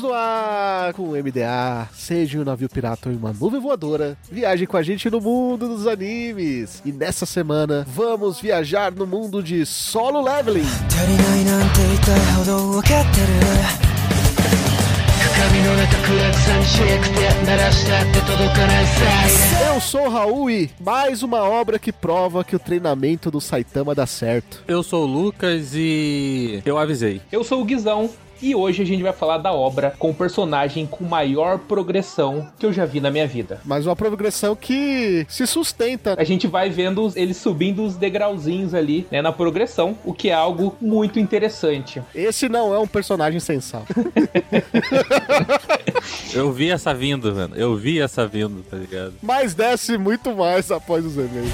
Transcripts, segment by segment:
Estamos no ar com o MDA. Seja um navio pirata ou uma nuvem voadora, viaje com a gente no mundo dos animes. E nessa semana vamos viajar no mundo de solo leveling. 足りないなんて言いたいほど分かってる鏡の中暗く寂しくて鳴らしたって届かないサイレン Eu sou o Raul e mais uma obra que prova que o treinamento do Saitama dá certo. Eu sou o Lucas e eu avisei. Eu sou o Guizão e hoje a gente vai falar da obra com o personagem com maior progressão que eu já vi na minha vida. Mas uma progressão que se sustenta. A gente vai vendo ele subindo os degrauzinhos ali, né, na progressão, o que é algo muito interessante. Esse não é um personagem sensal. Eu vi essa vindo, velho. Eu vi essa vindo, tá ligado? Mas desce muito mais após os e-mails.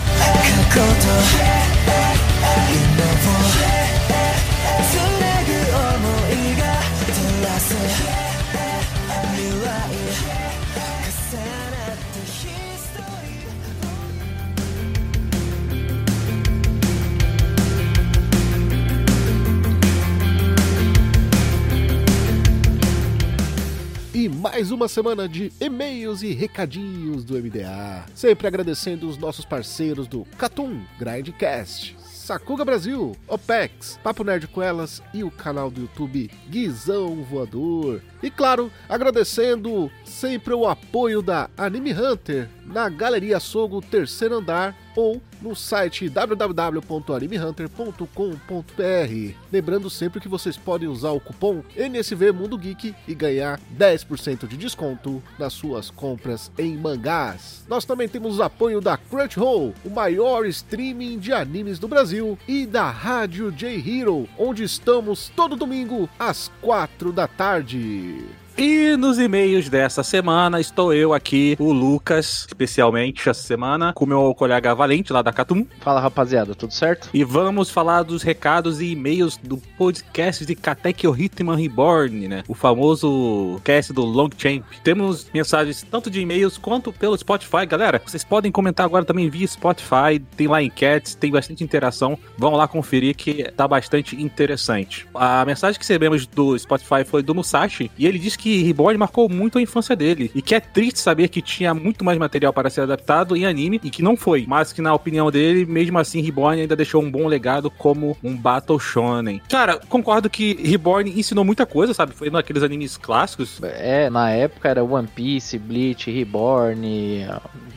E mais uma semana de e-mails e recadinhos do MDA. Sempre agradecendo os nossos parceiros do Catum Grindcast. Sakuga Brasil, OPEX, Papo Nerd com Elas e o canal do YouTube Guizão Voador. E claro, agradecendo sempre o apoio da Anime Hunter na Galeria Sogo Terceiro Andar ou no site www.animehunter.com.br. Lembrando sempre que vocês podem usar o cupom NSV Mundo Geek e ganhar 10% de desconto nas suas compras em mangás. Nós também temos o apoio da Crunchyroll, o maior streaming de animes do Brasil, e da Rádio J Hero, onde estamos todo domingo às 4 da tarde. E nos e-mails dessa semana, estou eu aqui, o Lucas, especialmente essa semana, com meu colega Valente lá da Catum. Fala rapaziada, tudo certo? E vamos falar dos recados e e-mails do podcast de Katekyo Hitman Reborn, né? O famoso cast do Long Champ. Temos mensagens tanto de e-mails quanto pelo Spotify. Galera, vocês podem comentar agora também via Spotify. Tem lá enquetes, tem bastante interação. Vão lá conferir que tá bastante interessante. A mensagem que recebemos do Spotify foi do Musashi e ele disse que Reborn marcou muito a infância dele e que é triste saber que tinha muito mais material para ser adaptado em anime e que não foi, mas que na opinião dele, mesmo assim, Reborn ainda deixou um bom legado como um Battle Shonen. Cara, concordo que Reborn ensinou muita coisa, sabe? Foi naqueles animes clássicos. É, na época era One Piece, Bleach, Reborn,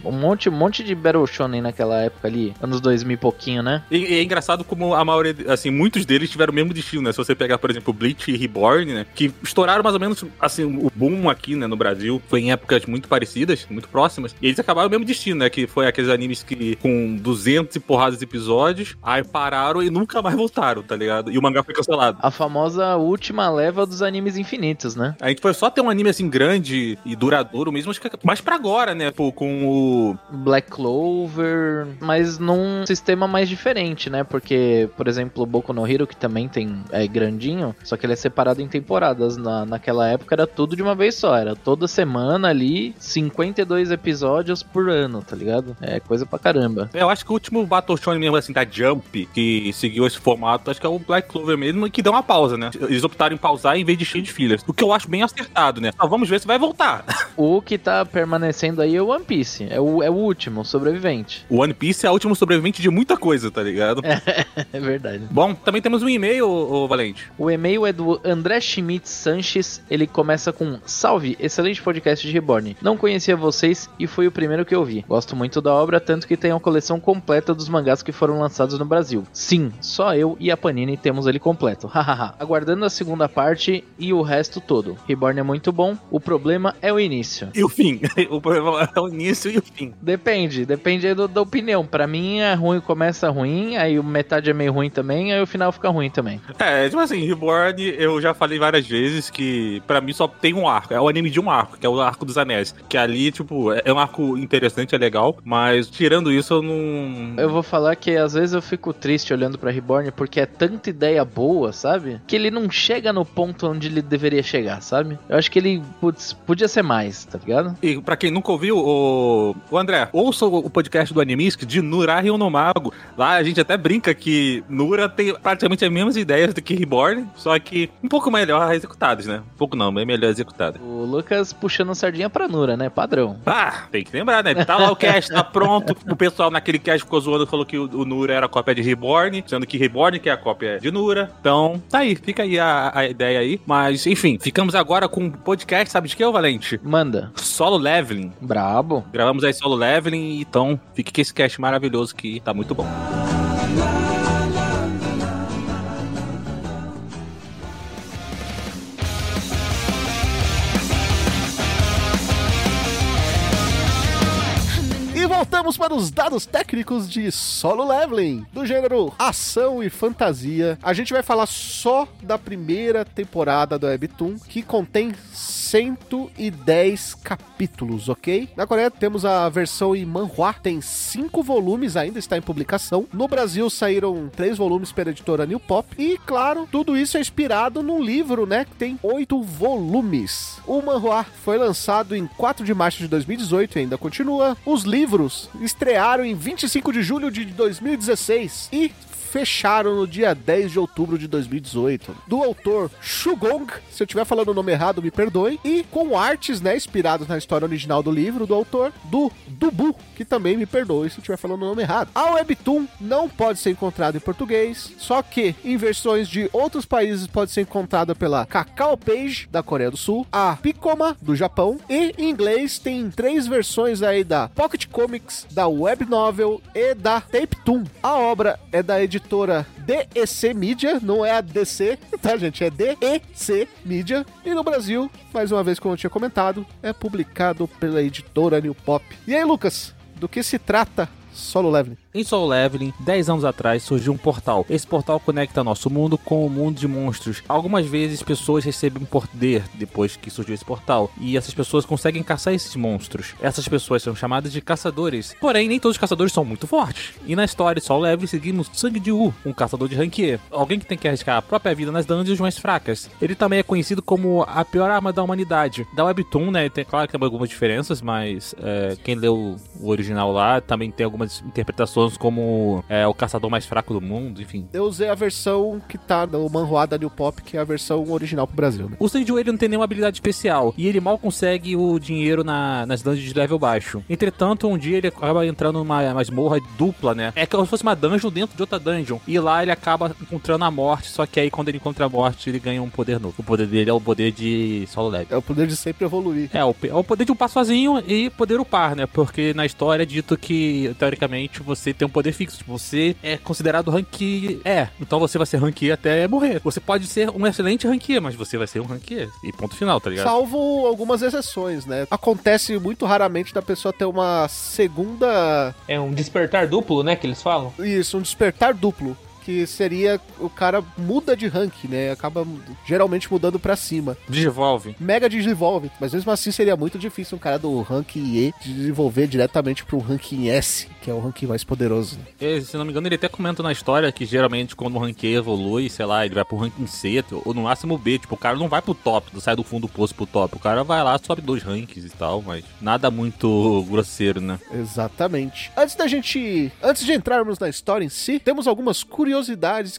um monte, um monte de Battle Shonen naquela época ali, anos 2000 e pouquinho, né? E, e é engraçado como a maioria, assim, muitos deles tiveram o mesmo destino, né? Se você pegar, por exemplo, Bleach e Reborn, né? Que estouraram mais ou menos, assim, o boom aqui, né, no Brasil. Foi em épocas muito parecidas, muito próximas. E eles acabaram o mesmo destino, né? Que foi aqueles animes que com 200 e porradas de episódios, aí pararam e nunca mais voltaram, tá ligado? E o mangá foi cancelado. A famosa última leva dos animes infinitos, né? A gente foi só ter um anime assim grande e duradouro mesmo, acho que mais pra agora, né? Pô, com o. Black Clover, mas num sistema mais diferente, né? Porque, por exemplo, o Boku no Hero, que também tem é grandinho, só que ele é separado em temporadas. Na, naquela época era tudo de uma vez só, era toda semana ali, 52 episódios por ano, tá ligado? É coisa pra caramba. É, eu acho que o último Battle Shonen mesmo, assim, da Jump, que seguiu esse formato, acho que é o Black Clover mesmo, que deu uma pausa, né? Eles optaram em pausar em vez de cheio de fillers. O que eu acho bem acertado, né? Vamos ver se vai voltar. O que tá permanecendo aí é o One Piece, é o, é o último sobrevivente. O One Piece é o último sobrevivente de muita coisa, tá ligado? É verdade. Bom, também temos um e-mail, ô, ô, Valente. O e-mail é do André Schmidt Sanches. Ele começa com: Salve, excelente podcast de Reborn. Não conhecia vocês e foi o primeiro que eu vi. Gosto muito da obra, tanto que tenho a coleção completa dos mangás que foram lançados no Brasil. Sim, só eu e a Panini temos ele completo. Hahaha. Aguardando a segunda parte e o resto todo. Reborn é muito bom, o problema é o início. E o fim. o problema é o início e o fim. Depende, depende do- da opinião. Pra mim é ruim, começa ruim, aí metade é meio ruim também, aí o final fica ruim também. É, tipo assim, Reborn, eu já falei várias vezes que pra mim só tem um arco. É o anime de um arco, que é o Arco dos Anéis. Que ali, tipo, é é um arco interessante, é legal. Mas tirando isso, eu não. Eu vou falar que às vezes eu fico triste olhando pra Reborn porque é tanta ideia boa, sabe? Que ele não chega no ponto onde ele deveria chegar, sabe? Eu acho que ele, putz, podia ser mais, tá ligado? E pra quem nunca ouviu, o, o André, ouça o podcast do Animisc de Nurahi no Mago. Lá a gente até brinca que Nura tem praticamente as mesmas ideias do que Reborn, só que um pouco melhor executadas, né? Um pouco não, bem melhor executada. O Lucas puxando sardinha pra Nura, né? Padrão. Ah, tem que lembrar, né? Tá lá o cast, tá pronto. O pessoal naquele cast ficou zoando, falou que o, Nura era cópia de Reborn, sendo que Reborn que é a cópia de Nura. Então, tá aí, fica aí a, a ideia aí. Mas, enfim, ficamos agora com um podcast, sabe de que, ô Valente? Manda. Solo Leveling. Brabo. Gravamos aí solo leveling, então fique com esse cast maravilhoso que tá muito bom. Voltamos para os dados técnicos de solo leveling, do gênero ação e fantasia. A gente vai falar só da primeira temporada do Webtoon, que contém 110 capítulos, ok? Na Coreia temos a versão em manhwa, tem 5 volumes, ainda está em publicação. No Brasil saíram 3 volumes pela editora New Pop. E, claro, tudo isso é inspirado num livro, né, que tem 8 volumes. O manhwa foi lançado em 4 de março de 2018 e ainda continua. Os livros estrearam em 25 de julho de 2016 e fecharam no dia 10 de outubro de 2018. Do autor Shugong, se eu estiver falando o nome errado, me perdoe, e com artes, né, inspirados na história original do livro do autor do Dubu, que também me perdoe se eu estiver falando o nome errado. A Webtoon não pode ser encontrada em português, só que em versões de outros países pode ser encontrada pela Kakao Page da Coreia do Sul, a Picoma do Japão e em inglês tem três versões aí da Pocket Comics, da Web Novel e da Tape Toon. A obra é da editora DEC Media, não é a DC, tá gente? É DEC Media. E no Brasil, mais uma vez como eu tinha comentado, é publicado pela editora New Pop. E aí, Lucas, do que se trata Solo Leveling? Em Soul Leveling, 10 anos atrás, surgiu um portal. Esse portal conecta nosso mundo com o mundo de monstros. Algumas vezes, pessoas recebem poder depois que surgiu esse portal, e essas pessoas conseguem caçar esses monstros. Essas pessoas são chamadas de caçadores. Porém, nem todos os caçadores são muito fortes. E na história de Soul Leveling, seguimos Sang de U, um caçador de ranquier. Alguém que tem que arriscar a própria vida nas dungeons mais fracas. Ele também é conhecido como a pior arma da humanidade. Da Webtoon, né, tem, claro que tem algumas diferenças, mas é, quem leu o original lá também tem algumas interpretações como é, o caçador mais fraco do mundo, enfim. Eu usei a versão que tá no manhwa da New Pop, que é a versão original pro Brasil, né? O Sanju ele não tem nenhuma habilidade especial e ele mal consegue o dinheiro na- nas dungeons de level baixo. Entretanto, um dia ele acaba entrando numa masmorra dupla, né? É como se fosse uma dungeon dentro de outra dungeon. E lá ele acaba encontrando a morte, só que aí quando ele encontra a morte, ele ganha um poder novo. O poder dele é o poder de solo level. É o poder de sempre evoluir. É, o, é o poder de upar sozinho e poder upar, né? Porque na história é dito que, teoricamente, você tem um poder fixo. Tipo, Você é considerado rank É. Então você vai ser rank até morrer. Você pode ser um excelente rank mas você vai ser um rank E ponto final, tá ligado? Salvo algumas exceções, né? Acontece muito raramente da pessoa ter uma segunda. É um despertar duplo, né, que eles falam? Isso, um despertar duplo. Que seria o cara muda de rank, né? Acaba geralmente mudando pra cima. Desenvolve. Mega desenvolve, mas mesmo assim seria muito difícil um cara do rank E desenvolver diretamente pro ranking S, que é o ranking mais poderoso. né? E, se não me engano, ele até comenta na história que geralmente quando o rank evolui, sei lá, ele vai pro ranking C ou no máximo B. Tipo, o cara não vai pro top, sai do fundo do poço pro top. O cara vai lá, sobe dois ranks e tal, mas nada muito grosseiro, né? Exatamente. Antes da gente. Antes de entrarmos na história em si, temos algumas curiosidades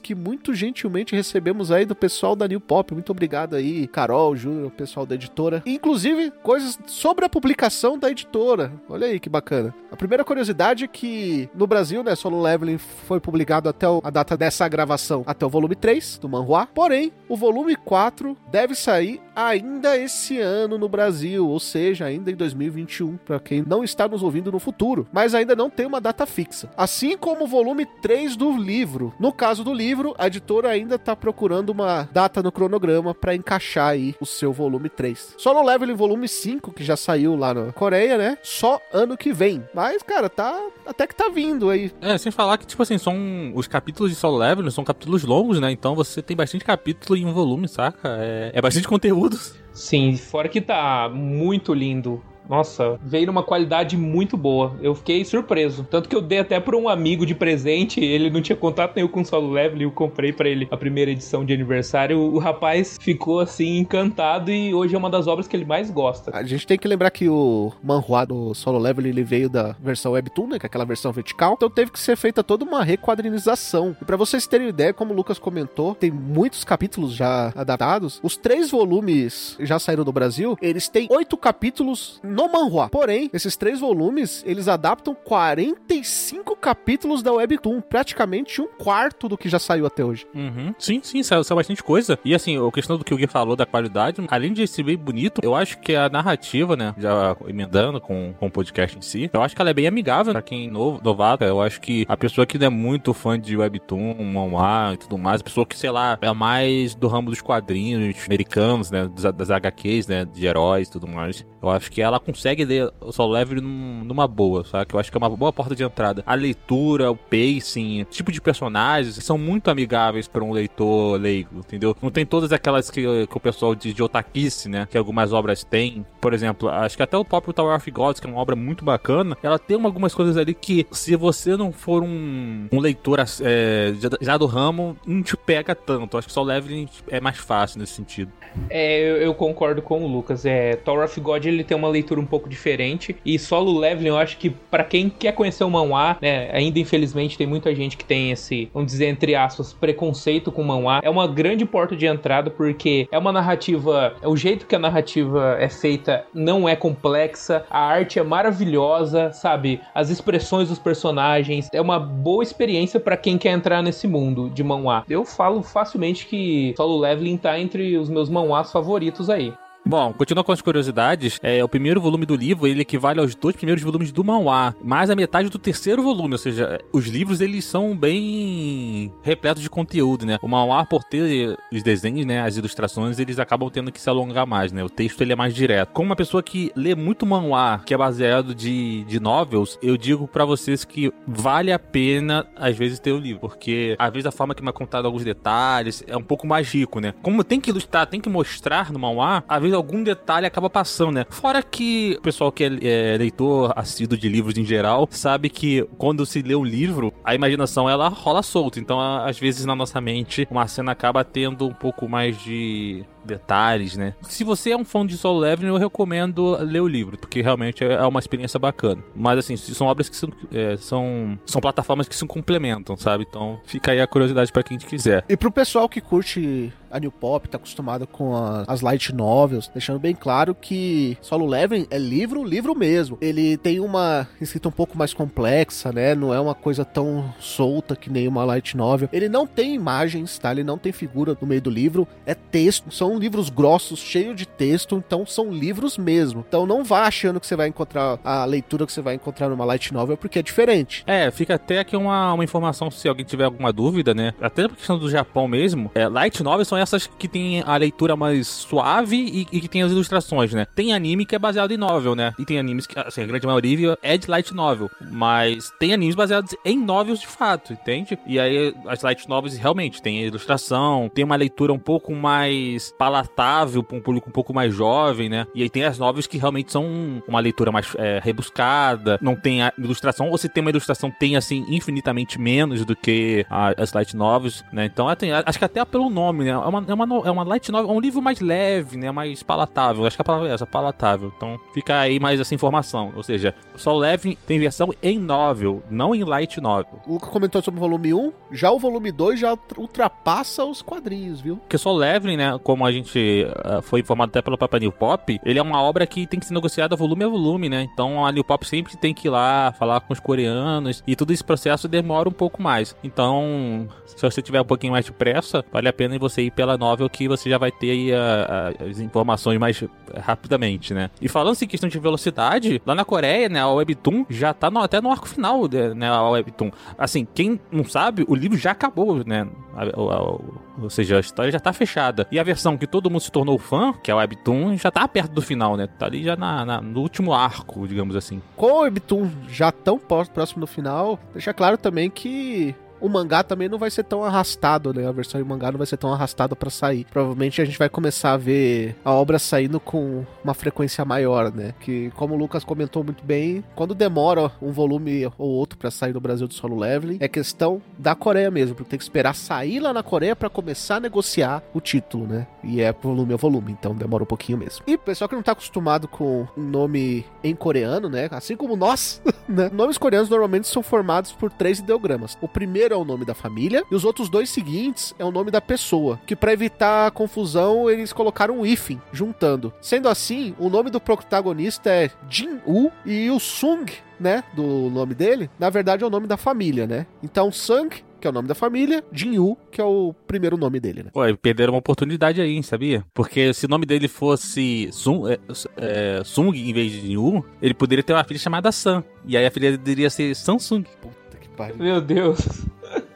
que muito gentilmente recebemos aí do pessoal da New Pop. Muito obrigado aí, Carol, Júnior, o pessoal da editora. Inclusive, coisas sobre a publicação da editora. Olha aí que bacana. A primeira curiosidade é que no Brasil, né, Solo Leveling foi publicado até a data dessa gravação, até o volume 3 do manhwa. Porém, o volume 4 deve sair ainda esse ano no Brasil, ou seja, ainda em 2021, para quem não está nos ouvindo no futuro, mas ainda não tem uma data fixa. Assim como o volume 3 do livro, No caso do livro, a editora ainda tá procurando uma data no cronograma pra encaixar aí o seu volume 3. Solo Leveling volume 5, que já saiu lá na Coreia, né? Só ano que vem. Mas, cara, tá até que tá vindo aí. É, sem falar que, tipo assim, são. Os capítulos de solo leveling são capítulos longos, né? Então você tem bastante capítulo em um volume, saca? É, é bastante conteúdo. Sim, fora que tá muito lindo. Nossa, veio numa qualidade muito boa. Eu fiquei surpreso. Tanto que eu dei até pra um amigo de presente. Ele não tinha contato nenhum com o Solo Level. Eu comprei pra ele a primeira edição de aniversário. O, rapaz ficou assim encantado e hoje é uma das obras que ele mais gosta. A gente tem que lembrar que o manhua do Solo Level ele veio da versão Webtoon, né? Que é aquela versão vertical. Então teve que ser feita toda uma requadrinização. E pra vocês terem ideia, como o Lucas comentou, tem muitos capítulos já adaptados. Os três volumes já saíram do Brasil. Eles têm oito capítulos no manhua. Porém, esses três volumes, eles adaptam 45 capítulos da Webtoon. Praticamente um quarto do que já saiu até hoje. Uhum. Sim, sim, saiu, saiu bastante coisa. E assim, a questão do que o Gui falou da qualidade, além de ser bem bonito, eu acho que a narrativa, né, já emendando com, com o podcast em si, eu acho que ela é bem amigável pra quem novo, novato. Eu acho que a pessoa que não é muito fã de Webtoon, manhwa e tudo mais, a pessoa que, sei lá, é mais do ramo dos quadrinhos americanos, né, das, das HQs, né, de heróis e tudo mais, eu acho que ela consegue ler o Solo num- numa boa, sabe? Que eu acho que é uma boa porta de entrada. A leitura, o pacing, o tipo de personagens são muito amigáveis para um leitor leigo, entendeu? Não tem todas aquelas que, que o pessoal diz de otaquice, né? Que algumas obras têm. Por exemplo, acho que até o próprio Tower of Gods, que é uma obra muito bacana, ela tem uma- algumas coisas ali que, se você não for um, um leitor é, já, do ramo, não te pega tanto. Acho que Solo Leveling é mais fácil nesse sentido. É, eu, eu concordo com o Lucas. É, Tower of God ele tem uma leitura um pouco diferente e Solo Leveling eu acho que pra quem quer conhecer o manhwa, né, ainda infelizmente tem muita gente que tem esse, vamos dizer entre aspas, preconceito com o manhwa. É uma grande porta de entrada porque é uma narrativa, o jeito que a narrativa é feita não é complexa, a arte é maravilhosa, sabe? As expressões dos personagens, é uma boa experiência pra quem quer entrar nesse mundo de manhwa. Eu falo facilmente que Solo Leveling tá entre os meus manhwas favoritos aí. Bom, continuando com as curiosidades, é, o primeiro volume do livro ele equivale aos dois primeiros volumes do manhwa, mais a metade do terceiro volume, ou seja, os livros eles são bem repletos de conteúdo, né? O manhwa, por ter os desenhos, né, as ilustrações, eles acabam tendo que se alongar mais, né? O texto ele é mais direto. Como uma pessoa que lê muito manhwa, que é baseado de, de novels, eu digo pra vocês que vale a pena às vezes ter o livro, porque às vezes a forma que é contado alguns detalhes é um pouco mais rico, né? Como tem que ilustrar, tem que mostrar no manhwa, às vezes algum detalhe acaba passando, né? Fora que o pessoal que é, é leitor assíduo de livros em geral sabe que quando se lê um livro, a imaginação ela rola solta. Então, às vezes na nossa mente, uma cena acaba tendo um pouco mais de detalhes, né? Se você é um fã de Solo Leveling, eu recomendo ler o livro, porque realmente é uma experiência bacana. Mas assim, são obras que são, é, são, são plataformas que se complementam, sabe? Então, fica aí a curiosidade pra quem quiser. E pro pessoal que curte a New Pop, tá acostumado com a- as light novels, deixando bem claro que Solo Leveling é livro, livro mesmo. Ele tem uma escrita um pouco mais complexa, né? Não é uma coisa tão solta que nem uma light novel. Ele não tem imagens, tá? Ele não tem figura no meio do livro. É texto. São livros grossos, cheios de texto. Então são livros mesmo. Então não vá achando que você vai encontrar a leitura que você vai encontrar numa light novel, porque é diferente. É, fica até aqui uma, uma informação se alguém tiver alguma dúvida, né? Até por questão do Japão mesmo, é, light novels são essas que tem a leitura mais suave e, e que tem as ilustrações, né? Tem anime que é baseado em novel, né? E tem animes que, assim, a grande maioria é de light novel, mas tem animes baseados em novels de fato, entende? E aí as light novels realmente tem ilustração, tem uma leitura um pouco mais palatável para um público um pouco mais jovem, né? E aí tem as novels que realmente são uma leitura mais é, rebuscada, não tem a ilustração, ou se tem uma ilustração, tem assim infinitamente menos do que a- as light novels, né? Então assim, acho que até pelo nome, né? É uma, é uma, é uma light novel, é um livro mais leve, né? Mais palatável. Acho que a palavra é essa, palatável. Então fica aí mais essa informação. Ou seja, só leve tem versão em novel, não em light novel. O Luca comentou sobre o volume 1, já o volume 2 já ultra- ultrapassa os quadrinhos, viu? Porque só Leveling, né, como a, a gente ah, foi informado até pelo Papa New Pop, ele é uma obra que tem que ser negociada volume a volume, né? Então a New Pop sempre tem que ir lá falar com os coreanos e todo esse processo demora um pouco mais. Então, se você tiver um pouquinho mais de pressa, vale a pena você ir pela novel que você já vai ter aí a- a- as informações mais rapidamente, né? E falando em questão de velocidade, lá na Coreia, né, a Webtoon já tá no- até no arco final, né, a Webtoon. Assim, quem não sabe, o livro já acabou, né? A- a- ou seja, a história já tá fechada. E a versão que todo mundo se tornou fã, que é a Webtoon, já tá perto do final, né? Tá ali já na- na- no último arco, digamos assim. Com o Webtoon já tão próximo do final, deixa claro também que o mangá também não vai ser tão arrastado, né? A versão em mangá não vai ser tão arrastada pra sair. Provavelmente a gente vai começar a ver a obra saindo com uma frequência maior, né? Que, como o Lucas comentou muito bem, quando demora um volume ou outro pra sair no Brasil do solo leveling, é questão da Coreia mesmo, porque tem que esperar sair lá na Coreia pra começar a negociar o título, né? E é volume a volume, então demora um pouquinho mesmo. E pessoal que não tá acostumado com um nome em coreano, né? Assim como nós, né? Nomes coreanos normalmente são formados por três ideogramas. O primeiro é o nome da família e os outros dois seguintes é o nome da pessoa, que para evitar a confusão eles colocaram um hífen juntando. Sendo assim, o nome do protagonista é Jin-woo e o Sung, né, do nome dele, na verdade é o nome da família, né? Então Sung que é o nome da família, Jin-woo, que é o primeiro nome dele, né? E perderam uma oportunidade aí, hein, sabia? Porque se o nome dele fosse Sung, é, é, Sung em vez de Yu, ele poderia ter uma filha chamada Sam. E aí a filha deveria ser Samsung. Puta que pariu. Meu Deus.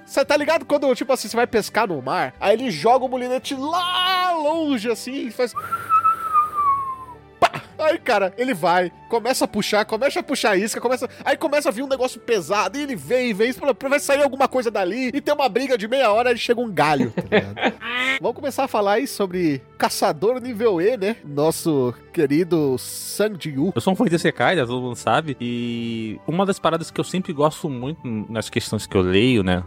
Você tá ligado quando, tipo assim, você vai pescar no mar, aí ele joga o molinete lá longe, assim, e faz... Aí, cara, ele vai, começa a puxar, começa a puxar a isca, começa... Aí começa a vir um negócio pesado, e ele vem, vem, vai sair alguma coisa dali, e tem uma briga de meia hora, aí chega um galho, tá ligado? Vamos começar a falar aí sobre Caçador Nível E, né? Nosso querido Sang Ji-woo. Eu sou um fã de Sekai, né? Todo mundo sabe. E uma das paradas que eu sempre gosto muito nas questões que eu leio, né?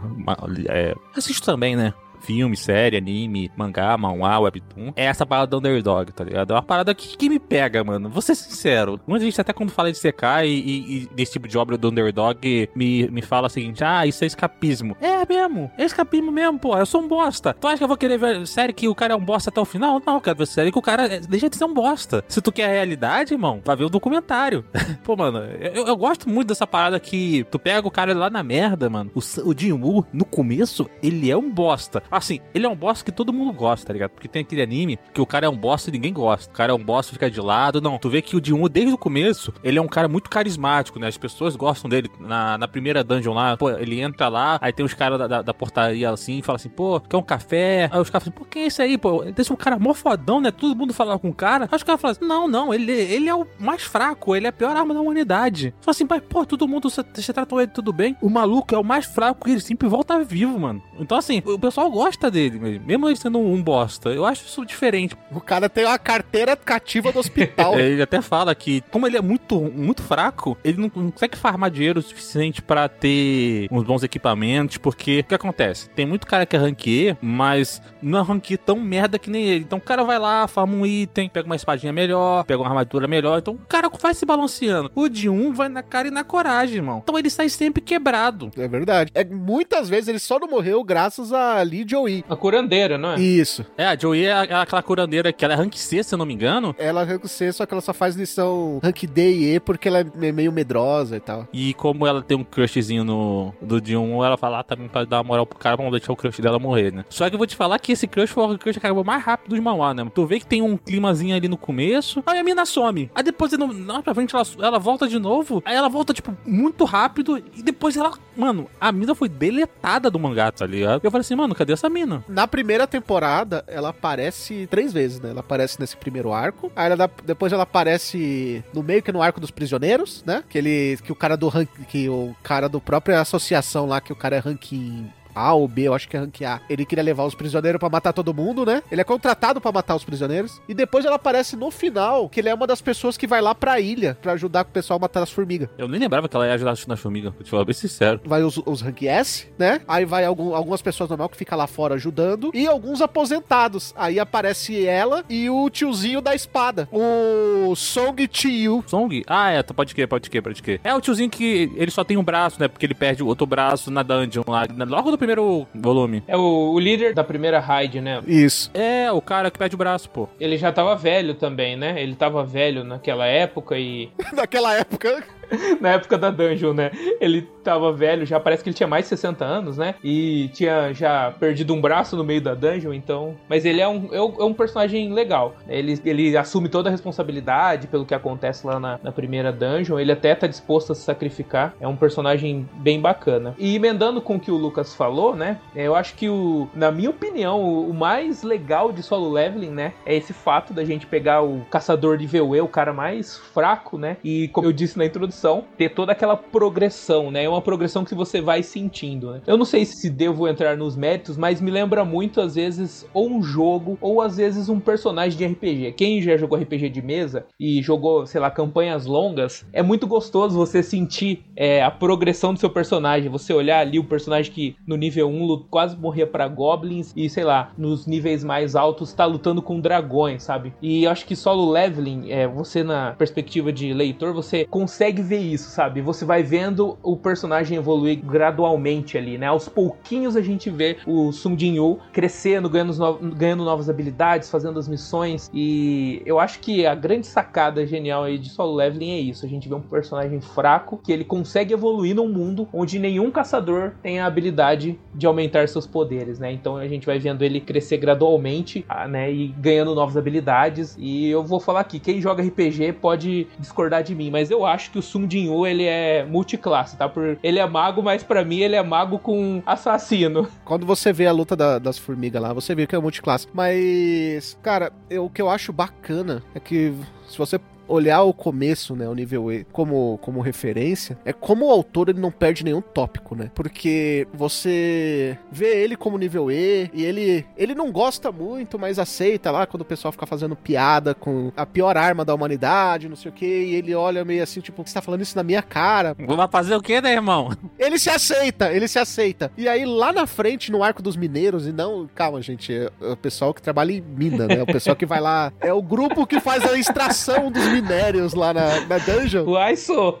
É, assisto também, né? Filme, série, anime, mangá, manhwa, webtoon. É essa parada do underdog, tá ligado? É uma parada que, que me pega, mano. Vou ser sincero. Muita gente, até quando fala de Sekai e, e- e desse tipo de obra do underdog, me, me fala o seguinte: ah, isso é escapismo. É mesmo, é escapismo mesmo, pô. Eu sou um bosta. Tu acha que eu vou querer ver série que o cara é um bosta até o final? Não, eu quero ver série que o cara é- deixa de ser um bosta. Se tu quer a realidade, irmão, vai ver o documentário. Pô, mano, eu, eu gosto muito dessa parada que tu pega o cara lá na merda, mano. O, o Jin-Woo, no começo, ele é um bosta. Assim, ele é um bosta que todo mundo gosta, tá ligado? Porque tem aquele anime que o cara é um bosta e ninguém gosta. O cara é um bosta e fica de lado. Não, tu vê que o Jin-Woo, desde o começo, ele é um cara muito carismático, né? As pessoas gostam dele. Na, na primeira dungeon lá, pô, ele entra lá, aí tem os caras da, da, da portaria assim, e fala assim, pô, quer um café? Aí os caras falam, pô, quem é esse aí, pô? Desse um cara mó fodão, né? Todo mundo fala com o cara. Aí os caras falam assim, não, não, ele, ele é o mais fraco, ele é a pior arma da humanidade. Fala assim, pô, todo mundo, você tratou ele tudo bem. O maluco é o mais fraco e ele sempre volta vivo, mano. Então, assim, o pessoal gosta dele, mesmo, mesmo ele sendo um bosta. Eu acho isso diferente. O cara tem uma carteira cativa do hospital. É, Ele até fala que, como ele é muito, muito fraco, ele não, não consegue farmar dinheiro o suficiente pra ter uns bons equipamentos, porque o que acontece? Tem muito cara que é mas não é tão merda que nem ele. Então o cara vai lá, farma um item, pega uma espadinha melhor, pega uma armadura melhor. Então o cara vai se balanceando. O de um vai na cara e na coragem, irmão. Então ele sai sempre quebrado. É verdade. É, muitas vezes ele só não morreu graças a Lee Joey. A curandeira, não é? Isso. É, a Joey é a- aquela curandeira que ela é rank C, se eu não me engano. Ela é rank C, só que ela só faz lição rank D e E porque ela é meio medrosa e tal. E como ela tem um crushzinho no do D1, ela fala ah, também pra dar uma moral pro cara, vamos deixar o crush dela morrer, né? Só que eu vou te falar que esse crush foi o crush que acabou mais rápido dos Mauá, né? Tu vê que tem um climazinho ali no começo, aí a mina some. Aí depois, não, não pra frente, ela, ela volta de novo, aí ela volta, tipo, muito rápido, e depois ela... Mano, a mina foi deletada do mangá, tá ligado? Eu falei assim, mano, cadê essa mina? Na primeira temporada, ela aparece três vezes, né? Ela aparece nesse primeiro arco. Aí ela depois ela aparece no meio que no arco dos prisioneiros, né? Que ele. Que o cara do rank. Que o cara do própria associação lá, que o cara é ranking. A ou B, eu acho que é rank A. Ele queria levar os prisioneiros pra matar todo mundo, né? Ele é contratado pra matar os prisioneiros. E depois ela aparece no final, que ele é uma das pessoas que vai lá pra ilha pra ajudar o pessoal a matar as formigas. Eu nem lembrava que ela ia ajudar na formiga, vou te falar bem sincero. vai os, os rank S, né? Aí vai algum- algumas pessoas normal que fica lá fora ajudando e alguns aposentados. Aí aparece ela e o tiozinho da espada, o Song Chiyu. Song? Ah, é, pode crer, pode crer, pode crer. É o tiozinho que ele só tem um braço, né? Porque ele perde o outro braço na dungeon lá. Logo no primeiro primeiro volume. É o, o líder da primeira raid, né? Isso. É, o cara que perde o braço, pô. Ele já tava velho também, né? Ele tava velho naquela época e. Naquela época. na época da dungeon, né? Ele tava velho, já parece que ele tinha mais de 60 anos, né? E tinha já perdido um braço no meio da dungeon, então. Mas ele é um, é um, é um personagem legal. Ele, ele assume toda a responsabilidade pelo que acontece lá na, na primeira dungeon. Ele até tá disposto a se sacrificar. É um personagem bem bacana. E emendando com o que o Lucas falou, né? Eu acho que o, na minha opinião, o, o mais legal de solo leveling, né? É esse fato da gente pegar o caçador de VUE, o cara mais fraco, né? E como eu disse na introdução, ter toda aquela progressão, né? É uma progressão que você vai sentindo, né? Eu não sei se devo entrar nos méritos, mas me lembra muito, às vezes, ou um jogo, ou às vezes um personagem de RPG. Quem já jogou RPG de mesa e jogou, sei lá, campanhas longas, é muito gostoso você sentir é, a progressão do seu personagem. Você olhar ali o personagem que no nível 1 lu- quase morria pra goblins e, sei lá, nos níveis mais altos tá lutando com dragões, sabe? E acho que solo leveling, é, você na perspectiva de leitor, você consegue ver isso, sabe? Você vai vendo o personagem evoluir gradualmente ali, né? Aos pouquinhos a gente vê o Sung Jin-woo crescendo, ganhando, no- ganhando novas habilidades, fazendo as missões e eu acho que a grande sacada genial aí de solo leveling é isso. A gente vê um personagem fraco que ele consegue evoluir num mundo onde nenhum caçador tem a habilidade de aumentar seus poderes, né? Então a gente vai vendo ele crescer gradualmente, ah, né? E ganhando novas habilidades. E eu vou falar aqui, quem joga RPG pode discordar de mim, mas eu acho que o Sung Jin-woo ele é multiclasse, tá? Por ele é mago, mas pra mim ele é mago com assassino. Quando você vê a luta da- das formigas lá, você vê que é multiclasse. Mas, cara, eu- o que eu acho bacana é que se você olhar o começo, né, o nível E, como, como referência, é como o autor ele não perde nenhum tópico, né? Porque você vê ele como nível E e ele, ele não gosta muito, mas aceita lá quando o pessoal fica fazendo piada com a pior arma da humanidade, não sei o que, e ele olha meio assim, tipo, você tá falando isso na minha cara, Vai fazer o quê, né, irmão? ele se aceita, ele se aceita. E aí, lá na frente, no arco dos mineiros, e não, calma, gente, é o pessoal que trabalha em mina, né? O pessoal que vai lá. É o grupo que faz a extração dos minérios lá na, na dungeon. Uai, sou.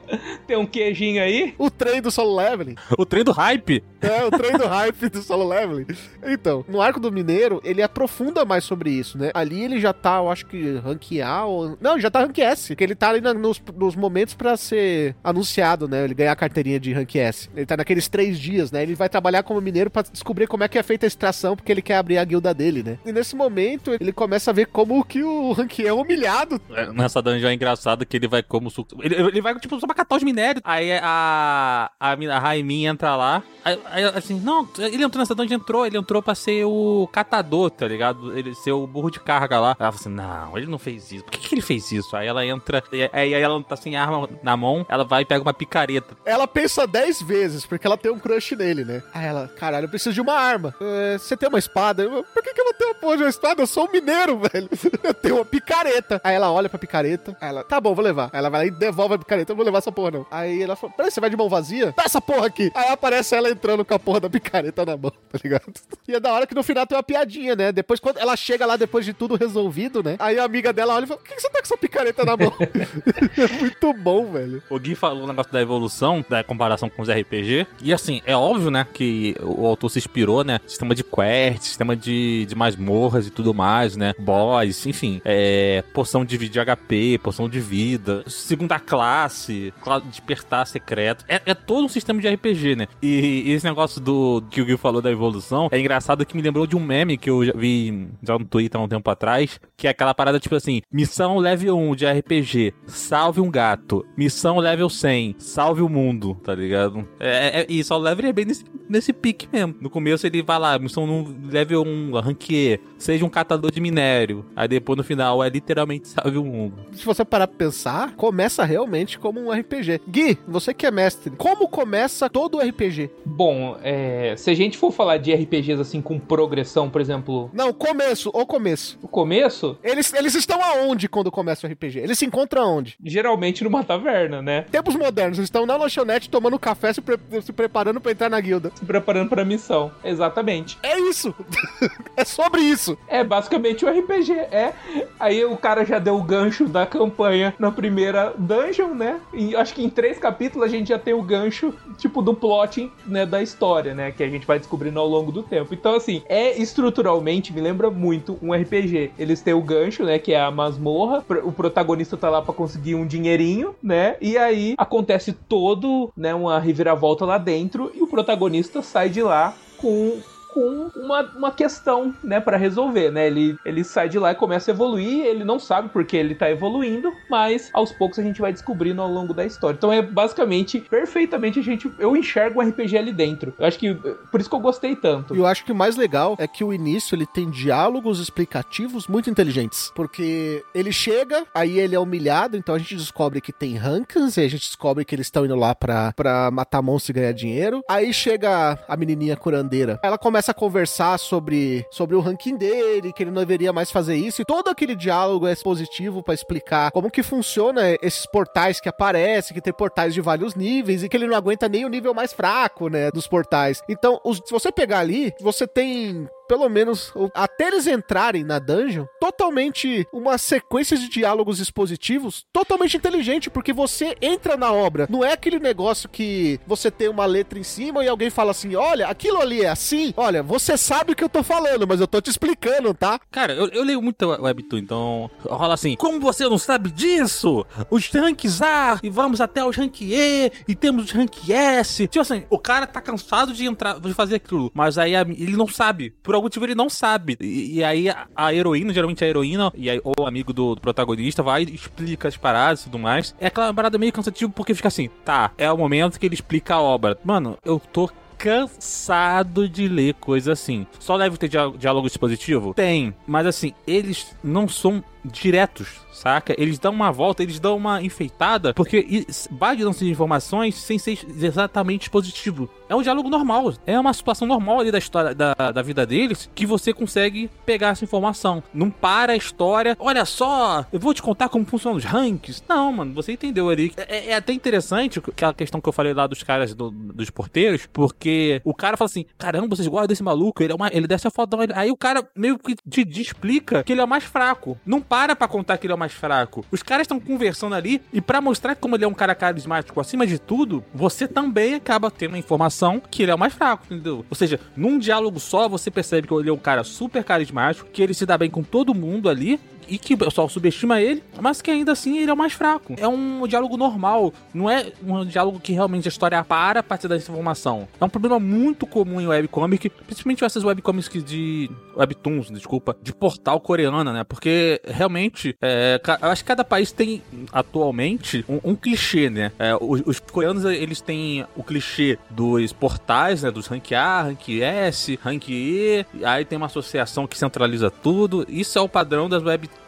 Tem um queijinho aí? O trem do solo leveling. O trem do hype? É, o trem do hype do solo leveling. Então, no arco do mineiro, ele aprofunda mais sobre isso, né? Ali ele já tá, eu acho que rank A ou... Não, ele já tá rank S, porque ele tá ali na- nos, nos momentos pra ser anunciado, né? Ele ganhar a carteirinha de rank S. Ele tá naqueles três dias, né? Ele vai trabalhar como mineiro pra descobrir como é que é feita a extração, porque ele quer abrir a guilda dele, né? E nesse momento, ele começa a ver como que o rank é humilhado. É, Nessa dungeon é engraçado que ele vai como. Ele, ele vai, tipo, só pra catar os minérios. Aí a. A, a Raimin entra lá. Aí, aí, assim, não, ele entrou nessa dungeon, entrou, ele entrou pra ser o catador, tá ligado? Ele ser o burro de carga lá. Aí ela fala assim: não, ele não fez isso. Por que, que ele fez isso? Aí ela entra, e aí aí ela tá sem arma na mão, ela vai e pega uma picareta. Ela pensa 10 vezes, porque ela tem um crush nele, né? Aí ela, caralho, eu preciso de uma arma. É, você tem uma espada? Eu, Por que, que eu vou ter uma porra de uma espada? Eu sou um mineiro, velho. Eu tenho uma picareta. Aí ela olha pra picareta. Aí ela, tá bom, vou levar. Aí ela vai lá e devolve a picareta. Eu vou levar essa porra, não. Aí ela fala, peraí, você vai de mão vazia? Dá essa porra aqui. Aí aparece ela entrando com a porra da picareta na mão, tá ligado? E é da hora que no final tem uma piadinha, né? Depois, quando ela chega lá, depois de tudo resolvido, né? Aí a amiga dela olha e fala, por que que você tá com essa picareta na mão? é muito bom, velho. O Gui falou o negócio da evolução, da comparação com os RPG. E assim, é óbvio, né, que o autor se inspirou, né? Sistema de quest, sistema de, de masmorras e tudo mais, né? Boss, enfim. É, poção de, de HP, poção de vida, segunda classe, cla- despertar secreto. É, é todo um sistema de RPG, né? E, e esse negócio do que o Gui falou da evolução é engraçado que me lembrou de um meme que eu já vi já no Twitter há um tempo atrás, que é aquela parada tipo assim: missão level 1 de RPG, salve um gato. Missão level 100, salve o mundo, tá ligado? É, é, e só level é bem nesse, nesse pique mesmo. No começo ele vai lá, missão no level 1, rank E, seja um catador de minério. Aí depois no final é literalmente salve o mundo. se você parar pra pensar, começa realmente como um RPG. Gui, você que é mestre, como começa todo RPG? Bom, é, se a gente for falar de RPGs assim com progressão, por exemplo, Não, começo, o começo. o começo, Eles, eles estão aonde quando começa o RPG? Eles se encontram aonde? geralmente numa taverna, né? Tempos modernos, eles estão na lanchonete tomando café, se, pre- se preparando pra entrar na guilda. Se preparando pra missão. Exatamente. É isso! é sobre isso! É basicamente o RPG. É. Aí o cara já deu o gancho da campanha na primeira dungeon, né? E acho que em três capítulos a gente já tem o gancho, tipo, do plot, né, da história, né? Que a gente vai descobrindo ao longo do tempo. Então, assim, é estruturalmente, me lembra muito um RPG. Eles têm o gancho, né? Que é a masmorra. O protagonista tá lá pra conseguir um dinheirinho, né? E aí acontece todo, né? Uma reviravolta lá dentro. E o protagonista sai de lá com com uma, uma questão, né, para resolver, né? Ele, ele sai de lá e começa a evoluir, ele não sabe porque ele tá evoluindo, mas aos poucos a gente vai descobrindo ao longo da história. Então é basicamente, perfeitamente a gente, eu enxergo um RPG ali dentro. Eu acho que, por isso que eu gostei tanto. E eu acho que o mais legal é que o início ele tem diálogos explicativos muito inteligentes, porque ele chega, aí ele é humilhado, então a gente descobre que tem rankings, e a gente descobre que eles estão indo lá pra, pra matar monstros e ganhar dinheiro. Aí chega a menininha curandeira, ela começa a conversar sobre, sobre o ranking dele, que ele não deveria mais fazer isso, e todo aquele diálogo é positivo pra explicar como que funciona esses portais que aparecem, que tem portais de vários níveis, e que ele não aguenta nem o nível mais fraco, né, dos portais. Então, os- se você pegar ali, você tem pelo menos o- até eles entrarem na dungeon, totalmente uma sequência de diálogos expositivos totalmente inteligente, porque você entra na obra. Não é aquele negócio que você tem uma letra em cima e alguém fala assim: olha, aquilo ali é assim. Olha, você sabe o que eu tô falando, mas eu tô te explicando, tá? Cara, eu, eu leio muito Webtoon, então rola assim: como você não sabe disso? Os ranks A e vamos até os rank E e temos os rank S. Tipo assim, o cara tá cansado de entrar, de fazer aquilo, mas aí ele não sabe. Por algum motivo ele não sabe. E, e aí a, a heroína, geralmente a heroína, e aí, ou o amigo do, do protagonista vai explica as paradas e tudo mais. É aquela parada meio cansativa porque fica assim: tá, é o momento que ele explica a obra. Mano, eu tô cansado de ler coisa assim. Só deve ter diálogo dispositivo? Tem. Mas assim, eles não são diretos, saca? Eles dão uma volta, eles dão uma enfeitada, porque basta dão informações sem ser exatamente expositivo. É um diálogo normal, é uma situação normal ali da história da, da vida deles que você consegue pegar essa informação. Não para a história, olha só, eu vou te contar como funcionam os ranks. Não, mano, você entendeu ali. É, é até interessante aquela questão que eu falei lá dos caras do- dos porteiros, porque o cara fala assim: caramba, vocês gostam desse maluco, ele, é uma, ele desce a fodão. Ele- Aí o cara meio que te, te explica que ele é o mais fraco. Não para pra contar que ele é o mais fraco. Os caras estão conversando ali e pra mostrar como ele é um cara carismático acima de tudo, você também acaba tendo a informação que ele é o mais fraco, entendeu? Ou seja, num diálogo só você percebe que ele é um cara super carismático, que ele se dá bem com todo mundo ali e que o pessoal subestima ele, mas que ainda assim ele é o mais fraco. É um diálogo normal, não é um diálogo que realmente a história para a partir dessa informação. É um problema muito comum em webcomic, principalmente essas webcomics de webtoons, desculpa, de portal coreana, né? Porque realmente, é, eu acho que cada país tem atualmente um, um clichê, né? É, os, os coreanos eles têm o clichê dos portais, né? Dos rank A, rank S, rank E, aí tem uma associação que centraliza tudo. Isso é o padrão das webtoons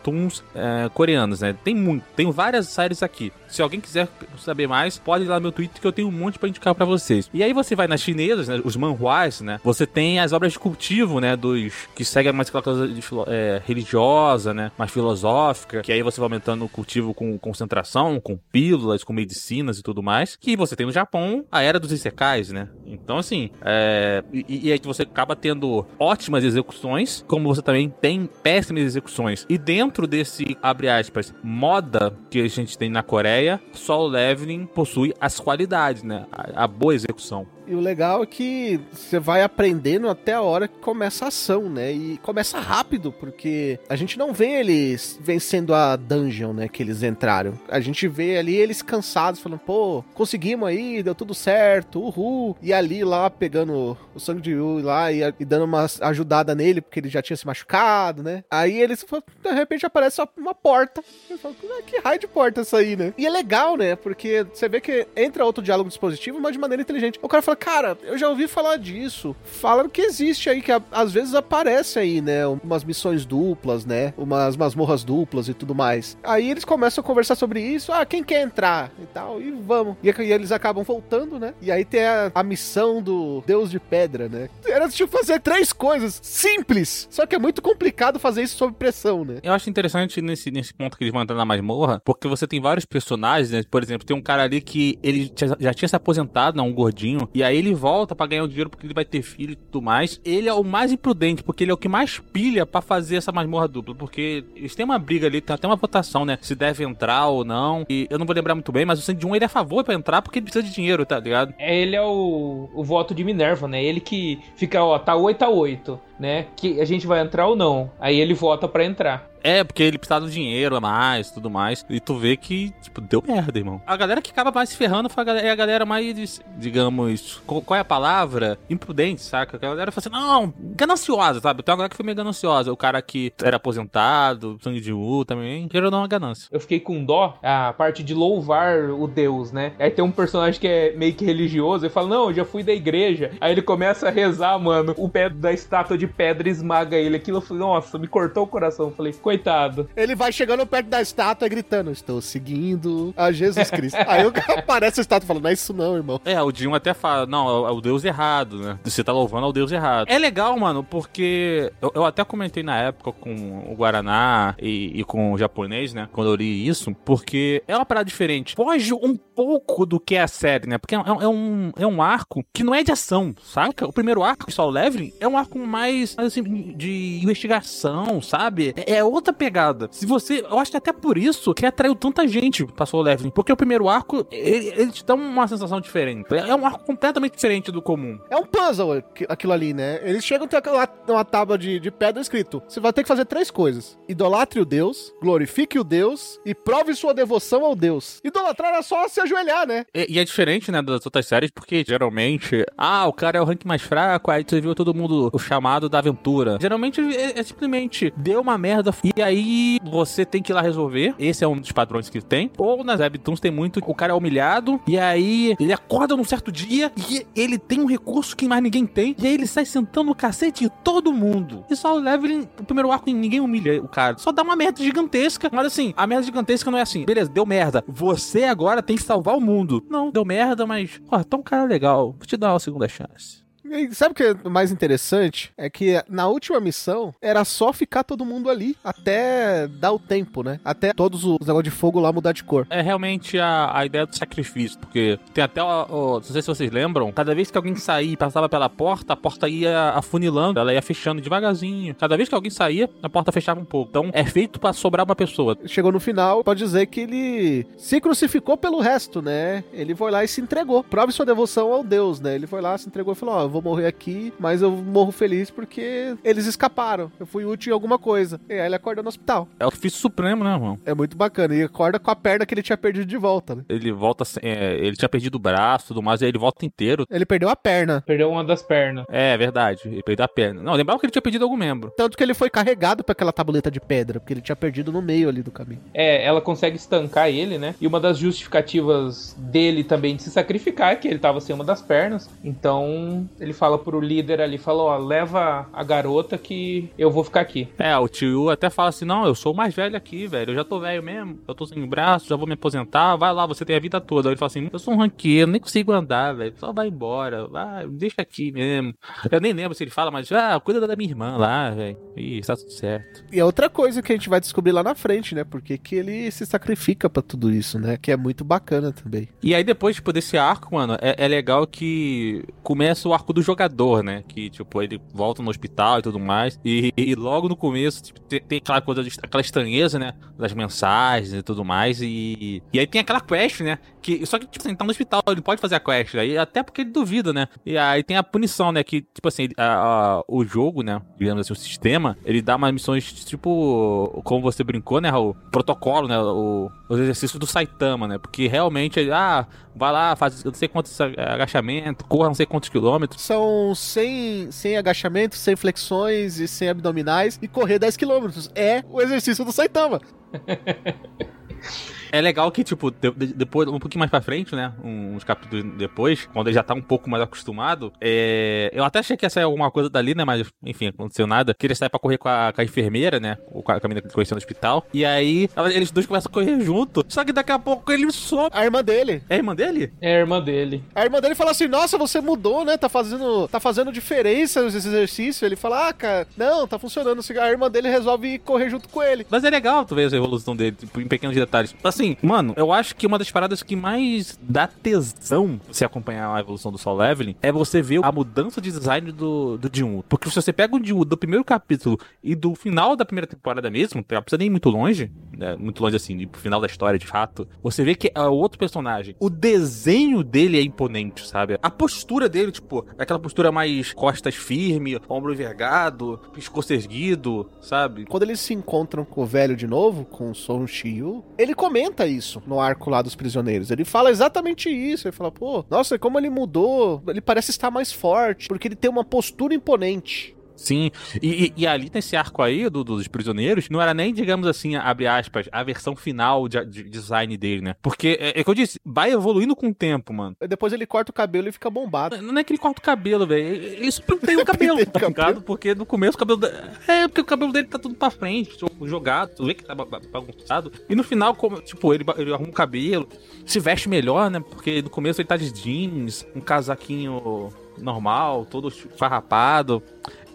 é, coreanas, né? Tem muito, tem várias séries aqui. Se alguém quiser saber mais, pode ir lá no meu Twitter que eu tenho um monte pra indicar pra vocês. E aí você vai nas chinesas, né? Os manhuas, né? Você tem as obras de cultivo, né? Dos que seguem mais aquela coisa de é, religiosa, né? Mais filosófica. Que aí você vai aumentando o cultivo com concentração, com pílulas, com medicinas e tudo mais. Que você tem no Japão a era dos isekais, né? Então, assim, é... e, e aí você acaba tendo ótimas execuções, como você também tem péssimas execuções. E dentro desse, abre aspas, moda que a gente tem na Coreia, só o Leveling possui as qualidades, né? A, a boa execução. E o legal é que você vai aprendendo até a hora que começa a ação, né? E começa rápido, porque a gente não vê eles vencendo a dungeon, né? Que eles entraram. A gente vê ali eles cansados, falando, pô, conseguimos aí, deu tudo certo, uhul. E ali lá pegando o sangue de Yu lá e, e dando uma ajudada nele, porque ele já tinha se machucado, né? Aí eles, de repente, aparece uma porta. Eu falo, "Ah, que raio de porta essa aí, né? E é legal, né? Porque você vê que entra outro diálogo dispositivo, mas de maneira inteligente. O cara fala, cara, eu já ouvi falar disso. Falaram que existe aí, que a- às vezes aparece aí, né? Umas missões duplas, né? Umas masmorras duplas e tudo mais. Aí eles começam a conversar sobre isso. Ah, quem quer entrar? E tal, e vamos. E, e eles acabam voltando, né? E aí tem a, a missão do Deus de Pedra, né? Era tipo fazer três coisas simples. Só que é muito complicado fazer isso sob pressão, né? Eu acho interessante nesse, nesse ponto que eles vão entrar na masmorra, porque você tem vários personagens, né? Por exemplo, tem um cara ali que ele já, já tinha se aposentado, né? Um gordinho. E aí ele volta pra ganhar o dinheiro porque ele vai ter filho e tudo mais. Ele é o mais imprudente, porque ele é o que mais pilha pra fazer essa masmorra dupla. Porque eles têm uma briga ali, tem até uma votação, né? Se deve entrar ou não. E eu não vou lembrar muito bem, mas o Sandy Jun ele é a favor pra entrar porque ele precisa de dinheiro, tá ligado? É, ele é o, o voto de Minerva, né? Ele que fica, ó, tá 8 a 8 né? Que a gente vai entrar ou não. Aí ele vota pra entrar. É, porque ele precisava do dinheiro a mais, tudo mais. E tu vê que, tipo, deu merda, irmão. A galera que acaba mais se ferrando foi a galera, é a galera mais, digamos, qual, qual é a palavra? Imprudente, saca? A galera fala assim, não, gananciosa, sabe? Tem uma galera que foi meio gananciosa. O cara que era aposentado, sangue de U também, gerou uma ganância. Eu fiquei com dó a parte de louvar o Deus, né? Aí tem um personagem que é meio que religioso e fala: Não, eu já fui da igreja. Aí ele começa a rezar, mano. O pé da estátua de pedra esmaga ele. Aquilo eu falei, nossa, me cortou o coração. Eu falei, coitado. Ele vai chegando perto da estátua gritando: Estou seguindo a Jesus Cristo. Aí o cara aparece a estátua e fala: Não é isso não, irmão. É, o Dinho até fala, não, é o Deus errado, né? Você tá louvando ao Deus errado. É legal, mano, porque eu, eu até comentei na época com o Guaraná e, e com o japonês, né? Quando eu li isso, porque é uma parada diferente. Foge um pouco do que é a série, né? Porque é, é um, é um arco que não é de ação, saca? O primeiro arco, Soul Leveling, é um arco mais, assim, de investigação, sabe? É, é outra pegada. Se você... Eu acho que até por isso que atraiu tanta gente pra Soul Leveling. Porque o primeiro arco, ele, ele te dá uma sensação diferente. É um arco completamente diferente do comum. É um puzzle aqu- aquilo ali, né? Eles chegam a ter aquela, uma tábua de, de pedra escrito: você vai ter que fazer três coisas: idolatre o Deus, glorifique o Deus e prove sua devoção ao Deus. Idolatrar é só se ajoelhar, né? E, e é diferente, né, das outras séries, porque geralmente, ah, o cara é o rank mais fraco, aí você viu todo mundo o chamado da aventura. Geralmente é, é simplesmente deu uma merda e aí você tem que ir lá resolver. Esse é um dos padrões que tem. Ou nas webtoons tem muito, o cara é humilhado e aí ele acorda num certo dia e ele tem um recurso que mais ninguém tem e aí ele sai sentando no cacete de todo mundo. E só o leveling, o primeiro arco ninguém humilha o cara. Só dá uma merda gigantesca. Mas assim, a merda gigantesca não é assim. Beleza, deu merda. Você agora tem que salvar o mundo. Não, deu merda, mas, ó, tá um cara legal. Vou te dar uma segunda chance. E sabe o que é mais interessante? É que na última missão era só ficar todo mundo ali até dar o tempo, né? Até todos os negócios de fogo lá mudar de cor. É realmente a, a ideia do sacrifício, porque tem até, ó, ó, não sei se vocês lembram, cada vez que alguém saía e passava pela porta, a porta ia afunilando, ela ia fechando devagarzinho. Cada vez que alguém saía, a porta fechava um pouco. Então é feito pra sobrar uma pessoa. Chegou no final, pode dizer que ele se crucificou pelo resto, né? Ele foi lá e se entregou. Prove sua devoção ao Deus, né? Ele foi lá, se entregou e falou: Ó, eu vou morrer aqui, mas eu morro feliz porque eles escaparam. Eu fui útil em alguma coisa. E aí ele acorda no hospital. É o sacrifício supremo, né, irmão? É muito bacana. E acorda com a perna que ele tinha perdido de volta, né? Ele volta, sem- é, ele tinha perdido o braço e tudo mais, aí ele volta inteiro. Ele perdeu a perna. Perdeu uma das pernas. É, verdade, ele perdeu a perna. Não, lembrava que ele tinha perdido algum membro. Tanto que ele foi carregado pra aquela tabuleta de pedra, porque ele tinha perdido no meio ali do caminho. É, ela consegue estancar ele, né? E uma das justificativas dele também de se sacrificar é que ele tava sem uma das pernas. Então ele fala pro líder ali, fala, ó, leva a garota que eu vou ficar aqui. É, o tio até fala assim: não, eu sou o mais velho aqui, velho. Eu já tô velho mesmo. Eu tô sem braço, já vou me aposentar. Vai lá, você tem a vida toda. Aí ele fala assim: eu sou um ranqueiro, nem consigo andar, velho. Só vai embora. Vai, deixa aqui mesmo. Eu nem lembro se ele fala, mas ah, cuida da minha irmã lá, velho. Ih, tá tudo certo. E é outra coisa que a gente vai descobrir lá na frente, né? Porque que ele se sacrifica pra tudo isso, né? Que é muito bacana também. E aí depois, tipo, desse arco, mano, é, é legal que começa o arco do jogador, né? Que, tipo, ele volta no hospital e tudo mais. E, e logo no começo, tipo, tem, tem aquela coisa, aquela estranheza, né? Das mensagens e tudo mais. E, e aí tem aquela quest, né? Que, só que, tipo assim, tá no hospital, ele pode fazer a quest. Aí, até porque ele duvida, né? E aí tem a punição, né? Que, tipo assim, a- a- o jogo, né? Digamos assim, o sistema, ele dá umas missões, tipo, como você brincou, né, Raul? Protocolo, né? O, os exercícios do Saitama, né? Porque realmente, ele, ah, vai lá, faz não sei quantos agachamento, corra não sei quantos quilômetros. São 100, 100 agachamentos, 100 flexões e 100 abdominais e correr 10 km. É o exercício do Saitama. É legal que, tipo, de- de- depois, um pouquinho mais pra frente, né? um- Uns capítulos depois, quando ele já tá um pouco mais acostumado, é... eu até achei que ia sair alguma coisa dali, né? Mas, enfim, aconteceu nada. Que ele sai pra correr com a, com a enfermeira, né? Ou com a menina que ele conheceu no hospital. E aí, eles dois começam a correr junto. Só que daqui a pouco ele some. A irmã dele. É a irmã dele? É a irmã dele. A irmã dele fala assim: Nossa, você mudou, né? Tá fazendo, tá fazendo diferença esse exercício. Ele fala: Ah, cara, não, tá funcionando. A irmã dele resolve correr junto com ele. Mas é legal tu ver a evolução dele, tipo, em pequenos detalhes. Assim, assim, mano, eu acho que uma das paradas que mais dá tesão você acompanhar a evolução do Soul Leveling é você ver a mudança de design do, do Jinwoo. Porque se você pega o Jinwoo do primeiro capítulo e do final da primeira temporada mesmo, não precisa nem ir muito longe, né, muito longe assim, pro final da história de fato, você vê que é outro personagem. O desenho dele é imponente, sabe? A postura dele, tipo, é aquela postura mais costas firme, ombro envergado, pescoço erguido, sabe? Quando eles se encontram com o velho de novo, com o Son Shiyu, ele comenta isso no arco lá dos prisioneiros. Ele fala exatamente isso. Ele fala, pô, nossa, como ele mudou. Ele parece estar mais forte, porque ele tem uma postura imponente. Sim, e, e- e ali nesse arco aí do- dos prisioneiros, não era nem, digamos assim, abre aspas, a versão final de, de design dele, né? Porque, é, é que eu disse, vai evoluindo com o tempo, mano. Depois ele corta o cabelo e fica bombado. Não é que ele corta o cabelo, velho. Ele só tem o cabelo, tá ligado? Porque no começo o cabelo. da- É, porque o cabelo dele tá tudo pra frente, jogado, tu vê que tá ba- ba- bagunçado. E no final, como, tipo, ele, ele arruma o cabelo, se veste melhor, né? Porque no começo ele tá de jeans, um casaquinho normal, todo farrapado.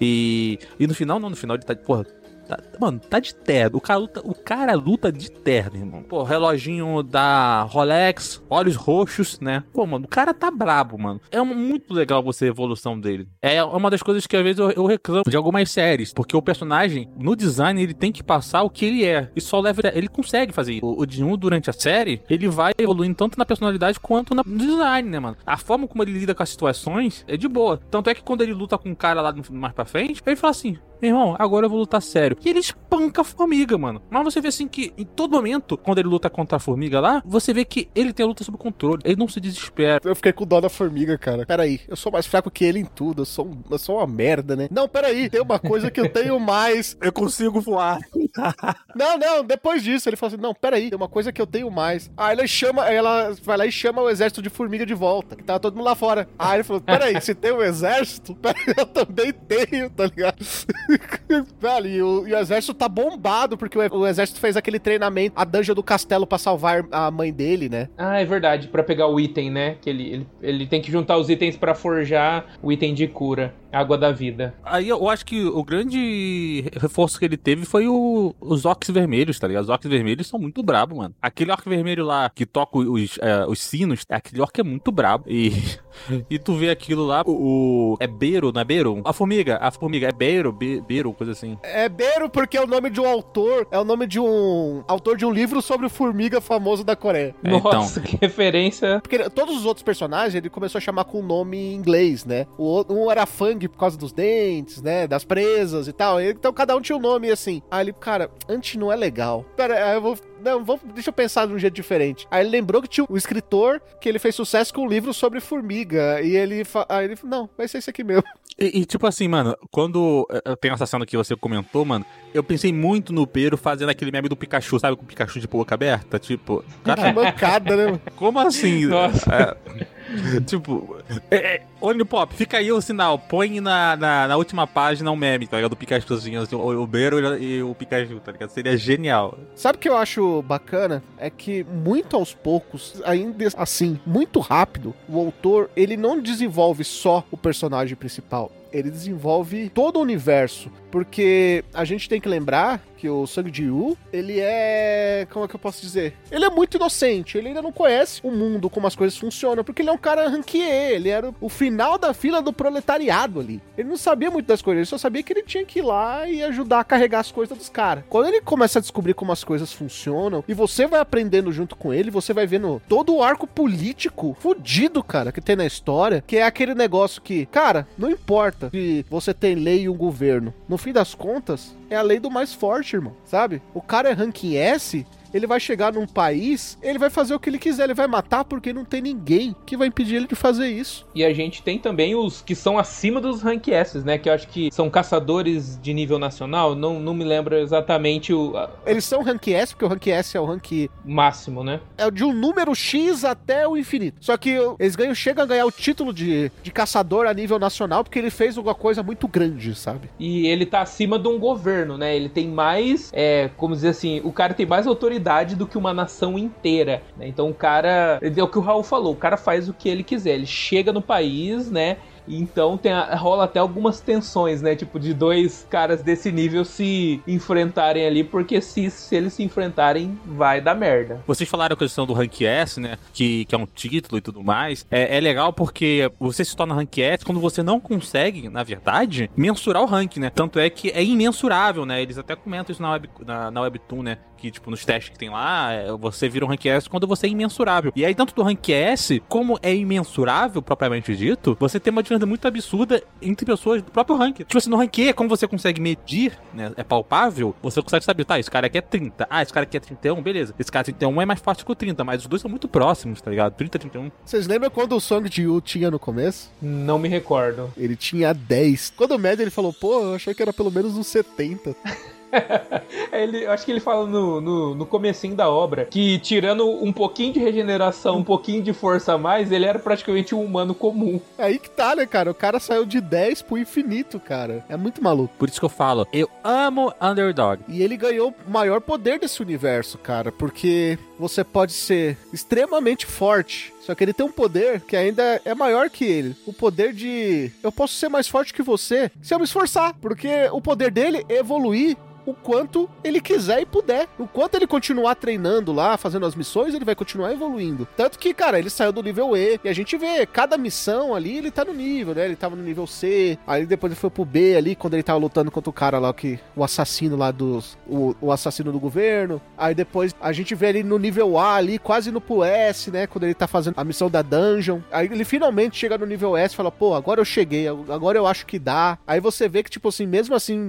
E, e no final, não, no final ele tá, porra, tá- mano, tá de terno. O cara, luta, o cara luta de terno, irmão. Pô, reloginho da Rolex, olhos roxos, né? Pô, mano, o cara tá brabo, mano. É muito legal você a evolução dele. É uma das coisas que às vezes eu, eu reclamo de algumas séries, porque o personagem, no design, ele tem que passar o que ele é. E só leva. Ele consegue fazer isso. O, o Jin-Woo, durante a série, ele vai evoluindo tanto na personalidade quanto no design, né, mano? A forma como ele lida com as situações é de boa. Tanto é que quando ele luta com um cara lá mais pra frente, ele fala assim: meu irmão, agora eu vou lutar sério. E ele espanca a formiga, mano. Mas você vê assim que em todo momento, quando ele luta contra a formiga lá, você vê que ele tem a luta sob controle. Ele não se desespera. Eu fiquei com dó da formiga, cara. Peraí, eu sou mais fraco que ele em tudo. Eu sou, um- eu sou uma merda, né? Não, peraí, tem uma coisa que eu tenho mais. Eu consigo voar. Não, não, depois disso ele falou assim: não, peraí, tem uma coisa que eu tenho mais. Aí ela chama, ela vai lá e chama o exército de formiga de volta, que tava todo mundo lá fora. Aí ele falou: peraí, se tem um exército, peraí, eu também tenho, tá ligado? Velho, e o, e o exército tá bombado, porque o, o exército fez aquele treinamento, a dungeon do castelo pra salvar a mãe dele, né? Ah, é verdade, pra pegar o item, né? Que ele, ele, ele tem que juntar os itens pra forjar o item de cura, água da vida. Aí eu acho que o grande reforço que ele teve foi o- os orcs vermelhos, tá ligado? Os orcs vermelhos são muito brabo, mano. Aquele orc vermelho lá que toca os, é, os sinos, aquele orc é muito brabo. E, e tu vê aquilo lá, o, o- É Beiro, não é Beiro? A formiga, a formiga, é Beiro, Be, Beiro, coisa assim. É Beiro porque é o nome de um autor, é o nome de um autor de um livro sobre o formiga famoso da Coreia. É, Nossa, que referência. Porque todos os outros personagens ele começou a chamar com um nome em inglês, né? O um era Fang por causa dos dentes, né? Das presas e tal. Então cada um tinha um nome assim. Aí ele, cara, antes não é legal. Pera, aí eu vou. Não, vou, deixa eu pensar de um jeito diferente. Aí ele lembrou que tinha um escritor que ele fez sucesso com um livro sobre formiga. E ele. Aí ele falou: não, vai ser esse aqui mesmo. E, e, tipo assim, mano, quando eh, eu tenho essa cena que você comentou, mano, eu pensei muito no Pero fazendo aquele meme do Pikachu, sabe? Com o Pikachu de boca aberta. Tipo, cara, Que mancada, né? mano? Como assim? Nossa. É, tipo, é, é, Onipop, fica aí o sinal. Põe na, na, na última página um meme, tá ligado? Do Pikachuzinho, assim, o, o Beiro e o Pikachu, tá ligado? Seria genial. Sabe o que eu acho bacana? É que muito aos poucos, ainda assim, muito rápido, o autor, ele não desenvolve só o personagem principal. Ele desenvolve todo o universo. Porque a gente tem que lembrar que o Sang Ji-woo, ele é... Como é que eu posso dizer? Ele é muito inocente. Ele ainda não conhece o mundo, como as coisas funcionam. Porque ele é um cara ranquier. Ele era o final da fila do proletariado ali. Ele não sabia muito das coisas. Ele só sabia que ele tinha que ir lá e ajudar a carregar as coisas dos caras. Quando ele começa a descobrir como as coisas funcionam, e você vai aprendendo junto com ele, você vai vendo todo o arco político fudido, cara, que tem na história, que é aquele negócio que, cara, não importa se você tem lei e um governo. No fim das contas, é a lei do mais forte, irmão, sabe? O cara é ranking S, ele vai chegar num país, ele vai fazer o que ele quiser, ele vai matar porque não tem ninguém que vai impedir ele de fazer isso. E a gente tem também os que são acima dos rank S, né? Que eu acho que são caçadores de nível nacional. Não, não me lembro exatamente o Eles são rank S, porque o rank S é o rank máximo, né? é de um número X até o infinito. Só que eles ganham, chegam a ganhar o título de, de caçador a nível nacional porque ele fez alguma coisa muito grande, sabe? E ele tá acima de um governo, né? Ele tem mais, é, como dizer assim, o cara tem mais autoridade do que uma nação inteira, né? Então o cara, é o que o Raul falou, o cara faz o que ele quiser, ele chega no país, né? Então tem a- rola até algumas tensões, né? Tipo, de dois caras desse nível se enfrentarem ali, porque se, se eles se enfrentarem, vai dar merda. Vocês falaram a questão do Rank S, né? Que, que é um título e tudo mais. É, é legal porque você se torna Rank S quando você não consegue, na verdade, mensurar o rank, né? Tanto é que é imensurável, né? Eles até comentam isso na, web, na, na Webtoon, né? Que, tipo, nos testes que tem lá, é, você vira um Rank S quando você é imensurável. E aí, tanto do Rank S, como é imensurável, propriamente dito, você tem uma diferença muito absurda entre pessoas do próprio rank. Tipo assim, no rank E, como você consegue medir, né? É palpável, você consegue saber, tá, esse cara aqui é 30. Ah, esse cara aqui é 31, beleza. Esse cara 31 é mais forte que o 30, mas os dois são muito próximos, tá ligado? 30, 31. Vocês lembram quando o Song de Yu tinha no começo? Não me recordo. Ele tinha 10. Quando o médio ele falou, pô, eu achei que era pelo menos uns 70. Ele, eu acho que ele fala no, no, no comecinho da obra que, tirando um pouquinho de regeneração, um pouquinho de força a mais, ele era praticamente um humano comum. Aí que tá, né, cara? O cara saiu de 10 pro infinito, cara. É muito maluco. Por isso que eu falo, eu amo Underdog. E ele ganhou o maior poder desse universo, cara, porque você pode ser extremamente forte. Só que ele tem um poder que ainda é maior que ele. O poder de. Eu posso ser mais forte que você se eu me esforçar. Porque o poder dele é evoluir o quanto ele quiser e puder. O quanto ele continuar treinando lá, fazendo as missões, ele vai continuar evoluindo. Tanto que, cara, ele saiu do nível E. E a gente vê, cada missão ali, ele tá no nível, né? Ele tava no nível C. Aí depois ele foi pro B ali, quando ele tava lutando contra o cara lá, que, o assassino lá dos. O, o assassino do governo. Aí depois a gente vê ele no nível A ali, quase no pro S, né? Quando ele tá fazendo a missão da dungeon. Aí ele finalmente chega no nível S e fala, pô, agora eu cheguei, agora eu acho que dá. Aí você vê que, tipo assim, mesmo assim,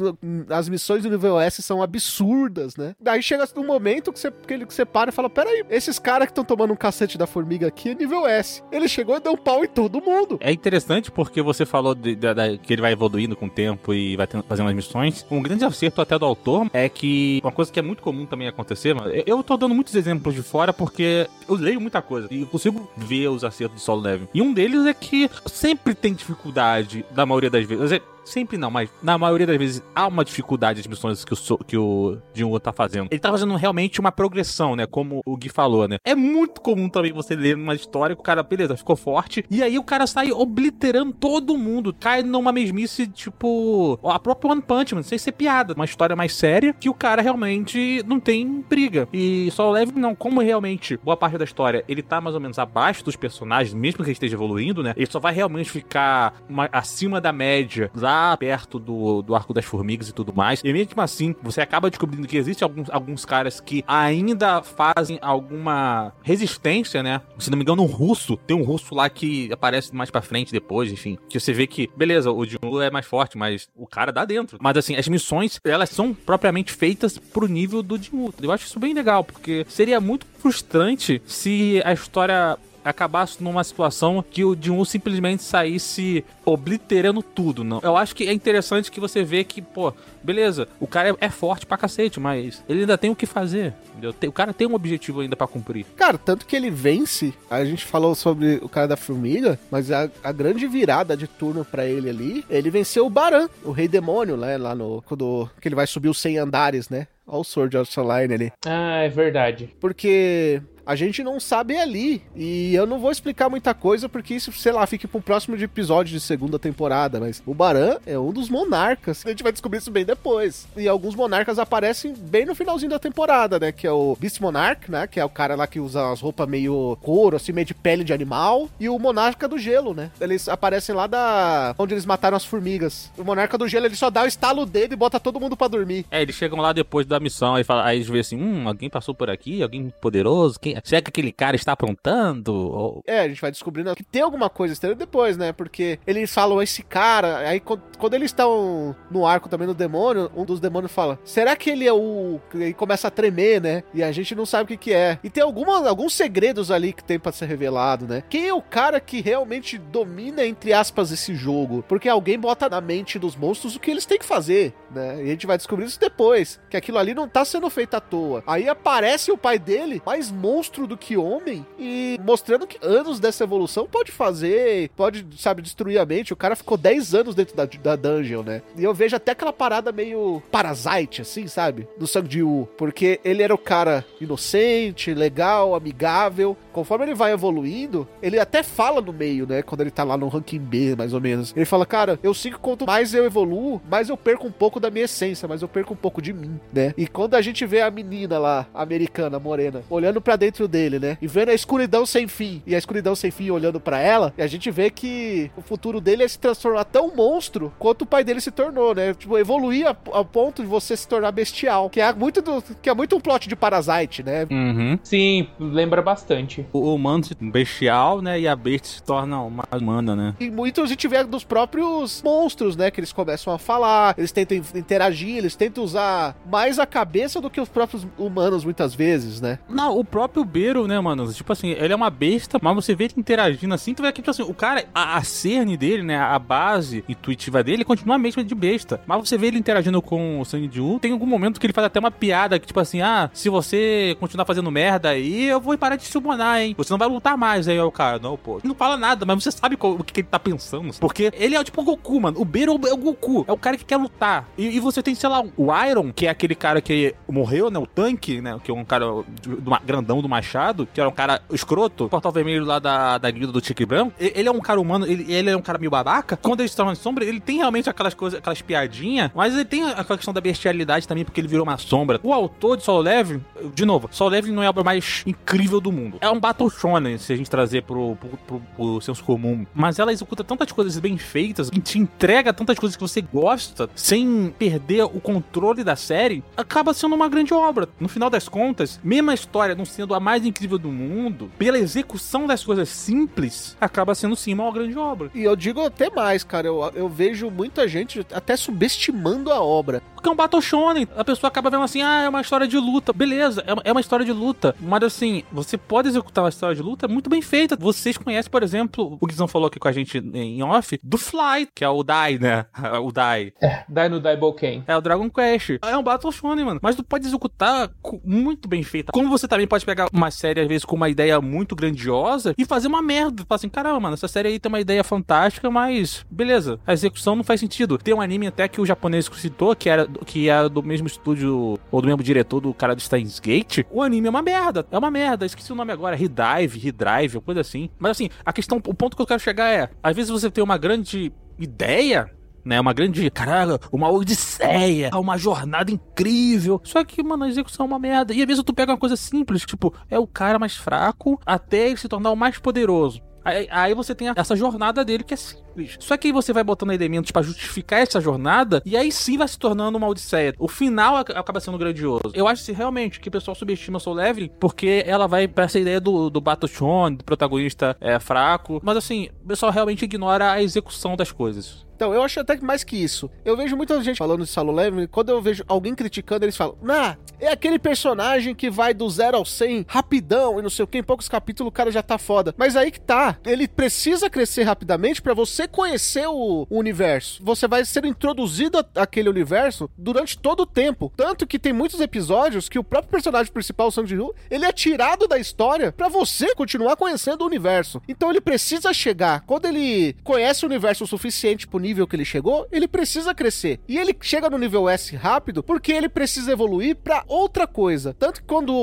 as missões do nível S são absurdas, né? Daí chega um momento que você, que ele, que você para e fala: Peraí, esses caras que estão tomando um cacete da formiga aqui é nível S. Ele chegou e deu um pau em todo mundo. É interessante porque você falou de- da- da- que ele vai evoluindo com o tempo e vai tendo- fazendo as missões. Um grande acerto até do autor é que uma coisa que é muito comum também acontecer, mano, eu- eu tô dando muitos exemplos de fora porque eu leio muita coisa e consigo ver os acertos de solo level. E um deles é que sempre tem dificuldade, na maioria das vezes. É, Sempre não, mas na maioria das vezes há uma dificuldade de missões que o, So- que o Jinwoo tá fazendo. Ele tá fazendo realmente uma progressão, né? Como o Gui falou, né? É muito comum também você ler uma história que o cara, beleza, ficou forte, e aí o cara sai obliterando todo mundo, cai numa mesmice, tipo, a própria One Punch Man, sem ser piada, uma história mais séria, que o cara realmente não tem briga. E só leve não, como realmente boa parte da história ele tá mais ou menos abaixo dos personagens, mesmo que ele esteja evoluindo, né? Ele só vai realmente ficar uma- acima da média, lá perto do, do arco das formigas e tudo mais. E mesmo assim, você acaba descobrindo que existe alguns, alguns caras que ainda fazem alguma resistência, né? Se não me engano, um russo, tem um russo lá que aparece mais pra frente depois, enfim. Que você vê que, beleza, o Jinwoo é mais forte, mas o cara dá dentro. Mas assim, as missões, elas são propriamente feitas pro nível do Jinwoo. Eu acho isso bem legal, porque seria muito frustrante se a história acabasse numa situação que o Jinwoo simplesmente saísse obliterando tudo, não. Eu acho que é interessante que você vê que, pô, beleza, o cara é, é forte pra cacete, mas ele ainda tem o que fazer, entendeu? O cara tem um objetivo ainda pra cumprir. Cara, tanto que ele vence. A gente falou sobre o cara da formiga, mas a, a grande virada de turno pra ele ali, ele venceu o Baran, o rei demônio, né? Lá no. Quando que ele vai subir os 100 andares, né? Olha o Sword Art Online ali. Ah, é verdade. Porque a gente não sabe ali. E eu não vou explicar muita coisa, porque isso, sei lá, fica pro próximo de episódio de segunda temporada. Mas o Baran é um dos monarcas. A gente vai descobrir isso bem depois. E alguns monarcas aparecem bem no finalzinho da temporada, né? Que é o Beast Monarch, né? Que é o cara lá que usa as roupas meio couro, assim, meio de pele de animal. E o Monarca do Gelo, né? Eles aparecem lá da. onde eles mataram as formigas. O Monarca do Gelo, ele só dá o estalo dedo e bota todo mundo pra dormir. É, eles chegam lá depois da missão, aí, fala, aí eles veem assim, hum, alguém passou por aqui, alguém poderoso, quem... será que aquele cara está aprontando? Ou- É, a gente vai descobrindo que tem alguma coisa estranha depois, né? Porque eles falam esse cara, aí quando, eles estão no arco também no demônio, um dos demônios fala: será que ele é o. E começa a tremer, né? E a gente não sabe o que, que é. E tem alguma, alguns segredos ali que tem pra ser revelado, né? Quem é o cara que realmente domina, entre aspas, esse jogo? Porque alguém bota na mente dos monstros o que eles têm que fazer, né? E a gente vai descobrir isso depois. Que aquilo ali não tá sendo feito à toa. Aí aparece o pai dele, mais monstro do que homem, e mostrando que anos dessa evolução pode fazer, pode, sabe, destruir a mente. O cara ficou 10 anos dentro da, da dungeon, né? E eu vejo até aquela parada meio parasite, assim, sabe? Do Sang Ji-woo. Porque ele era o cara inocente, legal, amigável. Conforme ele vai evoluindo, ele até fala no meio, né? Quando ele tá lá no ranking B, mais ou menos. Ele fala, cara, eu sinto que quanto mais eu evoluo, mais eu perco um pouco da minha essência, mas eu perco um pouco de mim, né? E quando a gente vê a menina lá, americana, morena, olhando pra dentro dele, né? E vendo a escuridão sem fim, e a escuridão sem fim olhando pra ela, a gente vê que o futuro dele é se transformar tão monstro quanto o pai dele se tornou, né? Tipo, evoluir a- ao ponto de você se tornar bestial, que é muito do, que é muito um plot de Parasite, né? Uhum. Sim, lembra bastante. O humano se bestial, né? E a besta se torna uma humana, né? E muito a gente vê dos próprios monstros, né? Que eles começam a falar, eles tentam interagir, eles tentam usar mais a cabeça do que os próprios humanos, muitas vezes, né? Não, o próprio Beiro, né, mano? Tipo assim, ele é uma besta, mas você vê ele interagindo assim, tu vê que, tipo assim, o cara, a, a cerne dele, né, a base intuitiva dele continua a mesma de besta. Mas você vê ele interagindo com o U, tem algum momento que ele faz até uma piada que, tipo assim, ah, se você continuar fazendo merda aí, eu vou parar de te hein? Você não vai lutar mais aí, o cara. Não, pô. Não fala nada, mas você sabe qual- o que, que ele tá pensando. Porque ele é tipo o Goku, mano. O Beiro é o Goku. É o cara que quer lutar. E, e você tem, sei lá, o Iron, que é aquele cara que morreu, né? O tanque, né? Que é um cara do grandão do machado, que era um cara escroto, portal vermelho lá da, da guilda do Tigre Branco. Ele é um cara humano, ele, ele é um cara meio babaca. Quando ele se torna sombra, ele tem realmente aquelas coisas, aquelas piadinhas, mas ele tem aquela questão da bestialidade também, porque ele virou uma sombra. O autor de Solo Leveling, de novo, Solo Leveling não é a obra mais incrível do mundo. É um Battle Shonen, se a gente trazer pro, pro, pro- pro senso comum. Mas ela executa tantas coisas bem feitas, e te entrega tantas coisas que você gosta, sem perder o controle da série, acaba sendo uma grande obra. No final das contas, mesmo a história não sendo a mais incrível do mundo, pela execução das coisas simples, acaba sendo sim uma grande obra. E eu digo até mais, cara, eu, eu vejo muita gente até subestimando a obra. Porque é um Battle Shonen. A pessoa acaba vendo assim, ah, é uma história de luta. Beleza, é uma- é uma história de luta. Mas assim, você pode executar uma história de luta muito bem feita. Vocês conhecem, por exemplo, o Guizão falou aqui com a gente em off, do Fly, que é o Dai, né? O Dai. Dai no Daiboken. É o Dragon Quest. É um Battle Shonen, mano. Mas tu pode executar muito bem feita. Como você também pode pegar uma série, às vezes, com uma ideia muito grandiosa e fazer uma merda. Falar assim, caramba, mano, essa série aí tem uma ideia fantástica, mas beleza. A execução não faz sentido. Tem um anime até que o japonês citou, que era que é do mesmo estúdio, ou do mesmo diretor do cara do Steins Gate. O anime é uma merda. É uma merda. Esqueci o nome agora. Redrive, Redrive, coisa assim. Mas assim, a questão, o ponto que eu quero chegar é, às vezes você tem uma grande ideia, né? Uma grande, caralho, uma odisseia, uma jornada incrível. Só que, mano, a execução é uma merda. E às vezes tu pega uma coisa simples, tipo, é o cara mais fraco até ele se tornar o mais poderoso. Aí, aí você tem essa jornada dele que é simples. Só que aí você vai botando elementos pra justificar essa jornada e aí sim vai se tornando uma odisseia. O final ac- acaba sendo grandioso. Eu acho assim, realmente que o pessoal subestima Soul Leveling porque ela vai pra essa ideia do, do Battle Shonen, do protagonista é, fraco. Mas assim, o pessoal realmente ignora a execução das coisas. Então, eu acho até que mais que isso. Eu vejo muita gente falando de Solo Leveling, quando eu vejo alguém criticando, eles falam, nah, é aquele personagem que vai do zero ao 100 rapidão e não sei o que, em poucos capítulos o cara já tá foda. Mas aí que tá, ele precisa crescer rapidamente pra você conhecer o, universo. Você vai ser introduzido àquele universo durante todo o tempo. Tanto que tem muitos episódios que o próprio personagem principal, o Sang Jin-woo, ele é tirado da história pra você continuar conhecendo o universo. Então ele precisa chegar. Quando ele conhece o universo o suficiente pro nível que ele chegou, ele precisa crescer. E ele chega no nível S rápido porque ele precisa evoluir pra outra coisa. Tanto que quando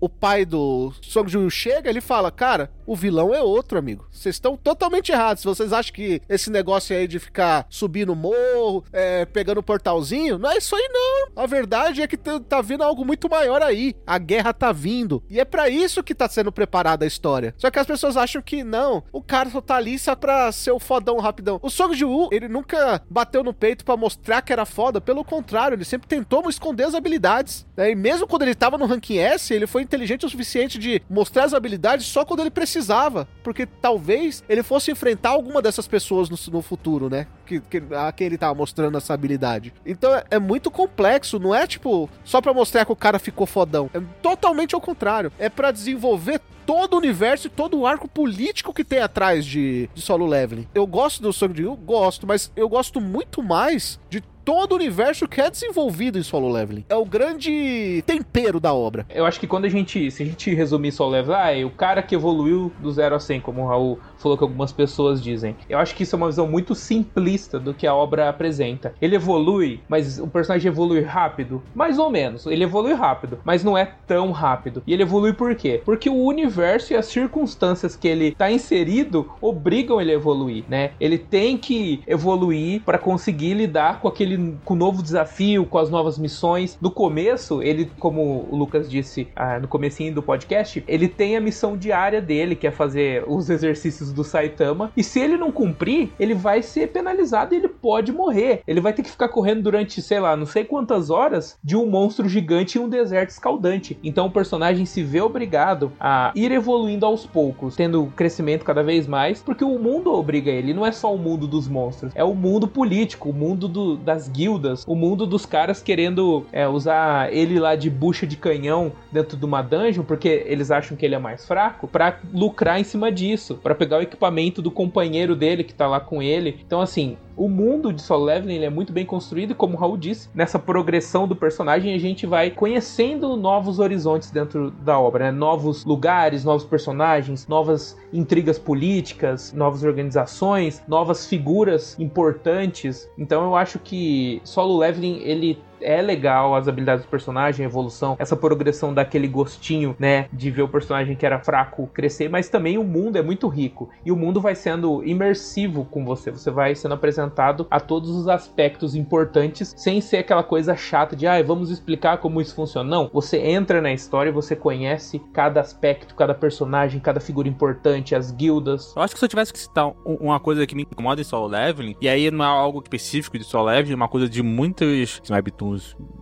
o- pai do Song Jin chega, ele fala: "Cara, o vilão é outro, amigo. Vocês estão totalmente errados. Se vocês acham que esse negócio aí de ficar subindo morro, é, pegando portalzinho, não é isso aí não. A verdade é que tá, tá vindo algo muito maior aí. A guerra tá vindo. E é pra isso que tá sendo preparada a história. Só que as pessoas acham que não. O cara só tá ali só pra ser o fodão rapidão. O Song Ji-woo, ele nunca bateu no peito pra mostrar que era foda. Pelo contrário, ele sempre tentou esconder as habilidades. né? E mesmo quando ele tava no ranking S, ele foi inteligente o suficiente de mostrar as habilidades só quando ele precisava. Porque talvez ele fosse enfrentar alguma dessas pessoas no, no futuro, né? Que, que- a quem ele tava mostrando essa habilidade. Então é, é muito complexo, não é tipo só pra mostrar que o cara ficou fodão. É totalmente ao contrário. É pra desenvolver todo o universo e todo o arco político que tem atrás de, de solo leveling. Eu gosto do Song Jin, Gosto, mas eu gosto muito mais de todo o universo que é desenvolvido em solo leveling. É o grande tempero da obra. Eu acho que quando a gente, se a gente resumir só o level, ah, é o cara que evoluiu do 0 a 100, como o Raul falou que algumas pessoas dizem. Eu acho que isso é uma visão muito simplista do que a obra apresenta. Ele evolui, mas o personagem evolui rápido? Mais ou menos. Ele evolui rápido, mas não é tão rápido. E ele evolui por quê? Porque o universo e as circunstâncias que ele tá inserido obrigam ele a evoluir, né? Ele tem que evoluir para conseguir lidar com aquele com o novo desafio, com as novas missões. No começo, ele, como o Lucas disse ah, no comecinho do podcast, ele tem a missão diária dele, que é fazer os exercícios do Saitama. E se ele não cumprir, ele vai ser penalizado e ele pode morrer. Ele vai ter que ficar correndo durante, sei lá, não sei quantas horas de um monstro gigante em um deserto escaldante. Então o personagem se vê obrigado a ir evoluindo aos poucos, tendo crescimento cada vez mais, porque o mundo obriga ele. Não é só o mundo dos monstros, é o mundo político, o mundo do, das guildas, o mundo dos caras querendo é, usar ele lá de bucha de canhão dentro de uma dungeon, porque eles acham que ele é mais fraco, para lucrar em cima disso, para pegar o equipamento do companheiro dele que tá lá com ele. Então, assim, o mundo de Solo Leveling ele é muito bem construído e como o Raul disse, nessa progressão do personagem a gente vai conhecendo novos horizontes dentro da obra, né? novos lugares, novos personagens, novas intrigas políticas, novas organizações, novas figuras importantes. Então eu acho que Solo Leveling ele é legal as habilidades do personagem, a evolução, essa progressão daquele gostinho, né, de ver o personagem que era fraco crescer, mas também o mundo é muito rico e o mundo vai sendo imersivo com você, você vai sendo apresentado a todos os aspectos importantes sem ser aquela coisa chata de, ah, vamos explicar como isso funciona. Não, você entra na história e você conhece cada aspecto, cada personagem, cada figura importante, as guildas. Eu acho que se eu tivesse que citar um- uma coisa que me incomoda em solo leveling, e aí não é algo específico de solo leveling, é uma coisa de muitos webtoons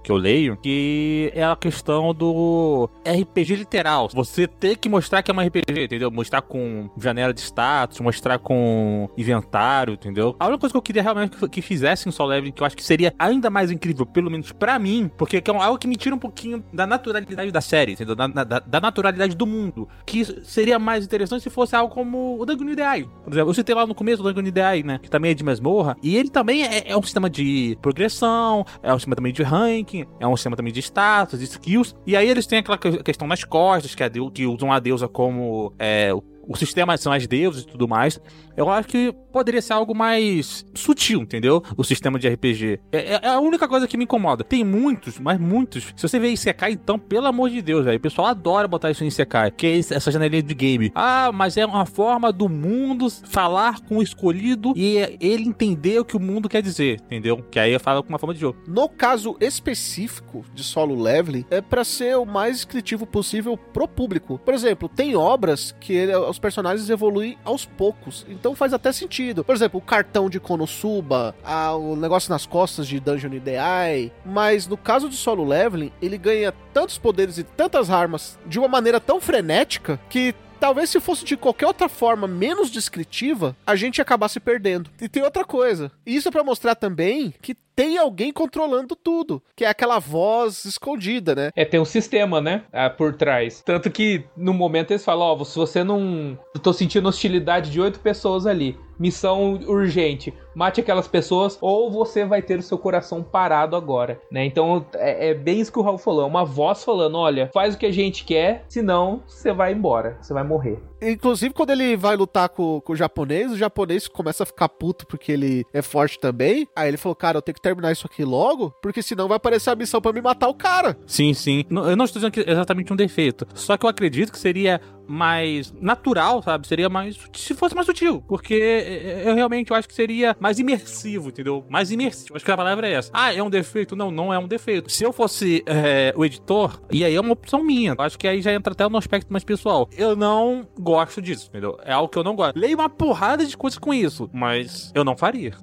que eu leio, que é a questão do RPG literal. Você ter que mostrar que é um RPG, entendeu? Mostrar com janela de status, mostrar com inventário, entendeu? A única coisa que eu queria realmente que- que fizesse em solo leveling, que eu acho que seria ainda mais incrível, pelo menos pra mim, porque é algo que me tira um pouquinho da naturalidade da série, entendeu? Da, da- da naturalidade do mundo. Que seria mais interessante se fosse algo como o Dungeon Ideai. Por exemplo, eu citei lá no começo o Dungeon Ideai, né? Que também é de masmorra. E ele também é, é um sistema de progressão, é um sistema também de ranking, é um sistema também de status, de skills. E aí eles têm aquela que- questão nas costas, que, é a deu- que usam a deusa como é, o sistema são as deusas e tudo mais. Eu acho que poderia ser algo mais sutil, entendeu? O sistema de RPG. É, é- é a única coisa que me incomoda. Tem muitos, mas muitos. Se você vê Isekai, então, pelo amor de Deus, velho. O pessoal adora botar isso em Isekai. Que é essa janelinha de game. Ah, mas é uma forma do mundo falar com o escolhido e ele entender o que o mundo quer dizer, entendeu? Que aí eu falo com uma forma de jogo. No caso específico de solo leveling, é pra ser o mais descritivo possível pro público. Por exemplo, tem obras que ele- os personagens evoluem aos poucos, então faz até sentido. Por exemplo, o cartão de Konosuba, a- o negócio nas costas de Dungeon Ideai. Mas no caso de solo leveling, ele ganha tantos poderes e tantas armas de uma maneira tão frenética que Talvez se fosse de qualquer outra forma menos descritiva, a gente ia acabar se perdendo. E tem outra coisa. Isso é pra mostrar também que tem alguém controlando tudo, que é aquela voz escondida, né? É, tem um sistema, né? ah, por trás. Tanto que no momento eles falam: Ó, se você não. Eu tô sentindo hostilidade de oito pessoas ali. Missão urgente. Mate aquelas pessoas ou você vai ter o seu coração parado agora, né? Então é, é bem isso que o Raul falou. É uma voz falando: olha, faz o que a gente quer, senão você vai embora. Você vai morrer. Inclusive, quando ele vai lutar com, com o japonês, o japonês começa a ficar puto porque ele é forte também. Aí ele falou, cara, eu tenho que terminar isso aqui logo, porque senão vai aparecer a missão pra me matar o cara. Sim, sim. Não- Eu não estou dizendo que é exatamente um defeito. Só que eu acredito que seria mais natural, sabe? Seria mais. Se fosse mais sutil. Porque é, eu realmente eu acho que seria mais imersivo, entendeu? Mais imersivo. Acho que a palavra é essa. Ah, é um defeito? Não, não é um defeito. Se eu fosse é, o editor, e aí é uma opção minha. Eu acho que aí já entra até no aspecto mais pessoal. Eu não gosto disso, entendeu? É algo que eu não gosto. Leio uma porrada de coisas com isso, mas eu não faria.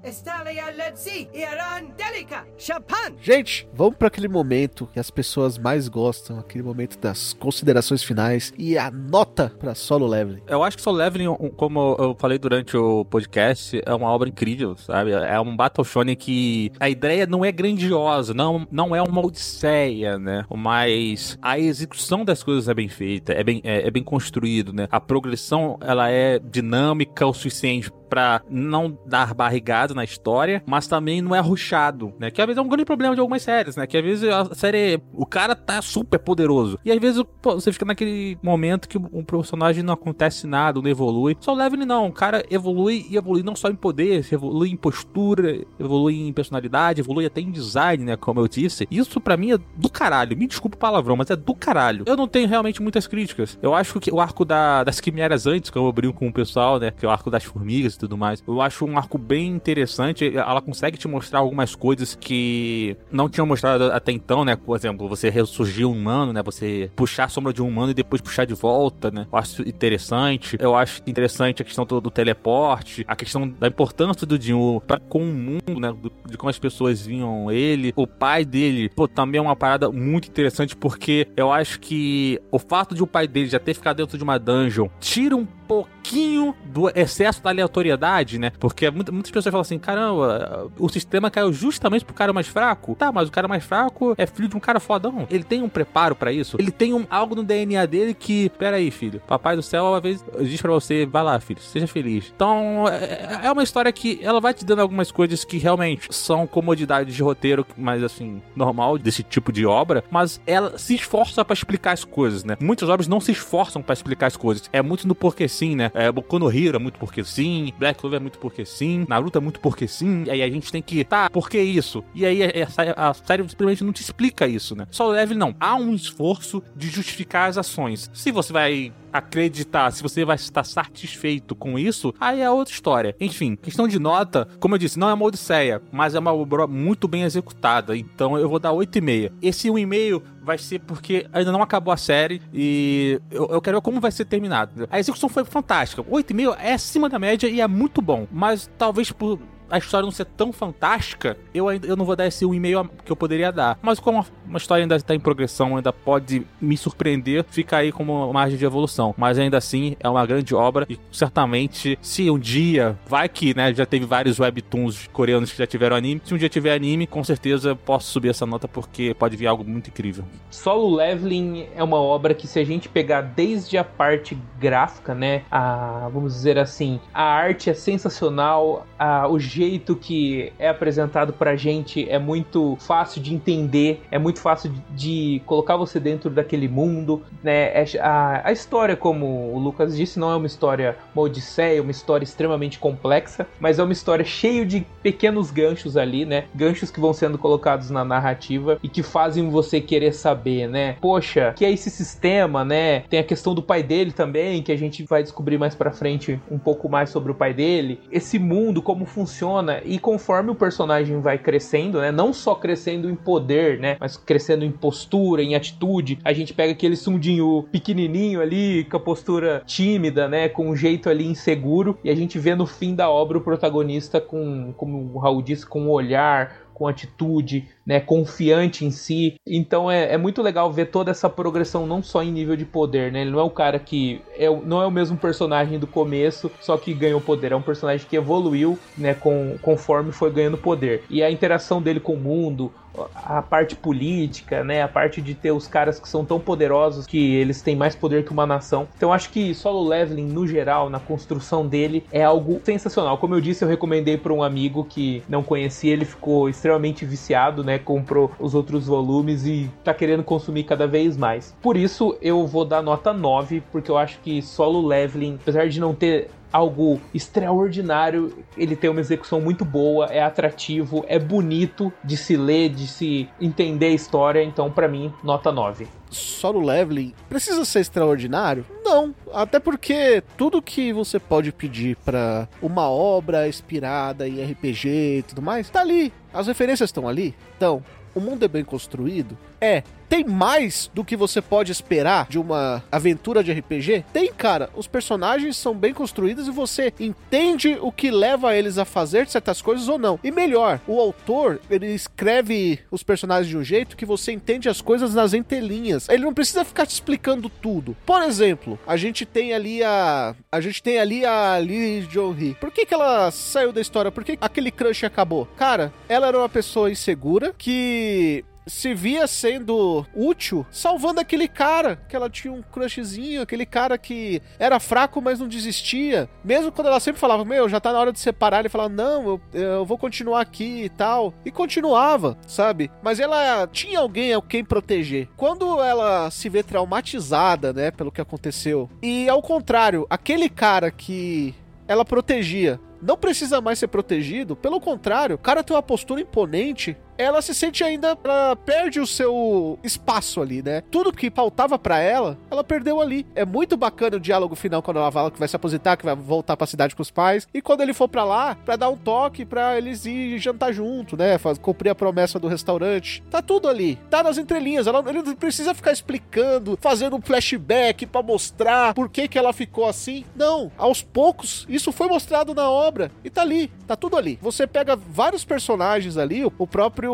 Gente, vamos pra aquele momento que as pessoas mais gostam, aquele momento das considerações finais e a nota pra solo leveling. Eu acho que Soul Leveling, como eu falei durante o podcast, é uma obra incrível, sabe? É um Battle Shonen que a ideia não é grandiosa, não, não é uma odisseia, né? Mas a execução das coisas é bem feita, é bem, é, é bem construído, né? A progressão, ela é dinâmica o suficiente pra não dar barrigada na história, mas também não é ruchado, né? Que às vezes é um grande problema de algumas séries, né? Que às vezes a série, o cara tá super poderoso. E às vezes pô, você fica naquele momento que um personagem não acontece nada, não evolui. Só o Leveling não, o cara evolui e evolui não só em poder, evolui em postura, evolui em personalidade, evolui até em design, né? Como eu disse. Isso pra mim é do caralho. Me desculpa o palavrão, mas é do caralho. Eu não tenho realmente muitas críticas. Eu acho que o arco da, das quimeras antes, que eu abri com o pessoal, né? Que é o arco das formigas e tudo mais. Eu acho um arco bem interessante. Ela consegue te mostrar algumas coisas que não tinham mostrado até então, né? Por exemplo, você ressurgir um humano, né? Você puxar a sombra de um humano e depois puxar de volta, né? Eu acho interessante. Eu acho interessante a questão do, do teleporte, a questão da importância do Jinwoo para com o mundo, né? De como as pessoas vinham ele. O pai dele, pô, também é uma parada muito interessante porque eu acho que o fato de o pai dele já ter ficado dentro de uma dungeon tira um pouquinho do excesso da aleatoriedade, né? Porque muitas, muitas pessoas falam assim: caramba, o sistema caiu justamente pro cara mais fraco. Tá, mas o cara mais fraco é filho de um cara fodão. Ele tem um preparo para isso. Ele tem um, algo no DNA dele que, pera aí, filho, papai do céu, uma vez diz para você: vai lá, filho, seja feliz. Então, é, é uma história que ela vai te dando algumas coisas que realmente são comodidades de roteiro, mas assim, normal desse tipo de obra, mas ela se esforça para explicar as coisas, né? Muitas obras não se esforçam para explicar as coisas. É muito no porquê sim, né? É, Boku no Hero é muito porque sim, Black Clover é muito porque sim, Naruto é muito porque sim, e aí a gente tem que, tá, por que isso? E aí a, a série simplesmente não te explica isso, né? Só leve não. Há um esforço de justificar as ações. Se você vai acreditar, se você vai estar satisfeito com isso, aí é outra história. Enfim, questão de nota, como eu disse, não é uma odisseia, mas é uma obra muito bem executada. Então eu vou dar 8,5. Esse 1,5 vai ser porque ainda não acabou a série e eu, eu quero ver como vai ser terminado. A execução foi fantástica. 8,5 é acima da média e é muito bom, mas talvez por a história não ser tão fantástica, eu ainda eu não vou dar esse 1,5 que eu poderia dar. Mas como uma história ainda está em progressão, ainda pode me surpreender, fica aí como margem de evolução. Mas ainda assim, é uma grande obra e certamente, se um dia, vai que, né, já teve vários webtoons coreanos que já tiveram anime, se um dia tiver anime, com certeza posso subir essa nota porque pode vir algo muito incrível. Solo Leveling é uma obra que se a gente pegar desde a parte gráfica, né, a, vamos dizer assim, a arte é sensacional, a, o jeito que é apresentado pra gente é muito fácil de entender, é muito fácil de colocar você dentro daquele mundo, né? É, a, a história, como o Lucas disse, não é uma história uma odisseia, é uma história extremamente complexa, mas é uma história cheia de pequenos ganchos ali, né? Ganchos que vão sendo colocados na narrativa e que fazem você querer saber, né? Poxa, que é esse sistema, né? Tem a questão do pai dele também, que a gente vai descobrir mais pra frente um pouco mais sobre o pai dele. Esse mundo, como funciona funciona e conforme o personagem vai crescendo, né, não só crescendo em poder, né, mas crescendo em postura, em atitude, a gente pega aquele Sundinho pequenininho ali, com a postura tímida, né, com um jeito ali inseguro, e a gente vê no fim da obra o protagonista com, como o Raul disse, com um olhar, com atitude, né, confiante em si. Então é, é, muito legal ver toda essa progressão, não só em nível de poder, né? Ele não é o cara que. É, não é o mesmo personagem do começo, só que ganhou poder. É um personagem que evoluiu, né, com, conforme foi ganhando poder. E a interação dele com o mundo, a parte política, né? A parte de ter os caras que são tão poderosos que eles têm mais poder que uma nação. Então acho que solo leveling no geral, na construção dele, é algo sensacional. Como eu disse, eu recomendei para um amigo que não conhecia, ele ficou extremamente viciado, né? Comprou os outros volumes e tá querendo consumir cada vez mais. Por isso eu vou dar nota 9, porque eu acho que solo leveling, apesar de não ter algo extraordinário. Ele tem uma execução muito boa, é atrativo, é bonito de se ler, de se entender a história. Então, para mim, nota 9 solo leveling precisa ser extraordinário? Não, até porque tudo que você pode pedir para uma obra inspirada em RPG e tudo mais, tá ali. As referências estão ali. Então, o mundo é bem construído? É. Tem mais do que você pode esperar de uma aventura de RPG? Tem, cara. Os personagens são bem construídos e você entende o que leva eles a fazer certas coisas ou não. E melhor, o autor, ele escreve os personagens de um jeito que você entende as coisas nas entrelinhas. Ele não precisa ficar te explicando tudo. Por exemplo, a gente tem ali a a gente tem ali a Lee Jong-hee. Por que que ela saiu da história? Por que aquele crush acabou? Cara, ela era uma pessoa insegura que se via sendo útil salvando aquele cara que ela tinha um crushzinho, aquele cara que era fraco, mas não desistia. Mesmo quando ela sempre falava, meu, já tá na hora de separar, ele falava, não, eu, eu vou continuar aqui e tal. E continuava, sabe? Mas ela tinha alguém a quem proteger. Quando ela se vê traumatizada, né, pelo que aconteceu, e ao contrário, aquele cara que ela protegia não precisa mais ser protegido, pelo contrário, o cara tem uma postura imponente, ela se sente ainda, ela perde o seu espaço ali, né? Tudo que faltava para ela, ela perdeu ali. É muito bacana o diálogo final quando ela fala que vai se aposentar, que vai voltar para a cidade com os pais, e quando ele for para lá, para dar um toque para eles ir jantar junto, né? Cumprir a promessa do restaurante. Tá tudo ali. Tá nas entrelinhas. Ela, ele não precisa ficar explicando, fazendo um flashback para mostrar por que que ela ficou assim. Não, aos poucos isso foi mostrado na obra e tá ali, tá tudo ali. Você pega vários personagens ali, o próprio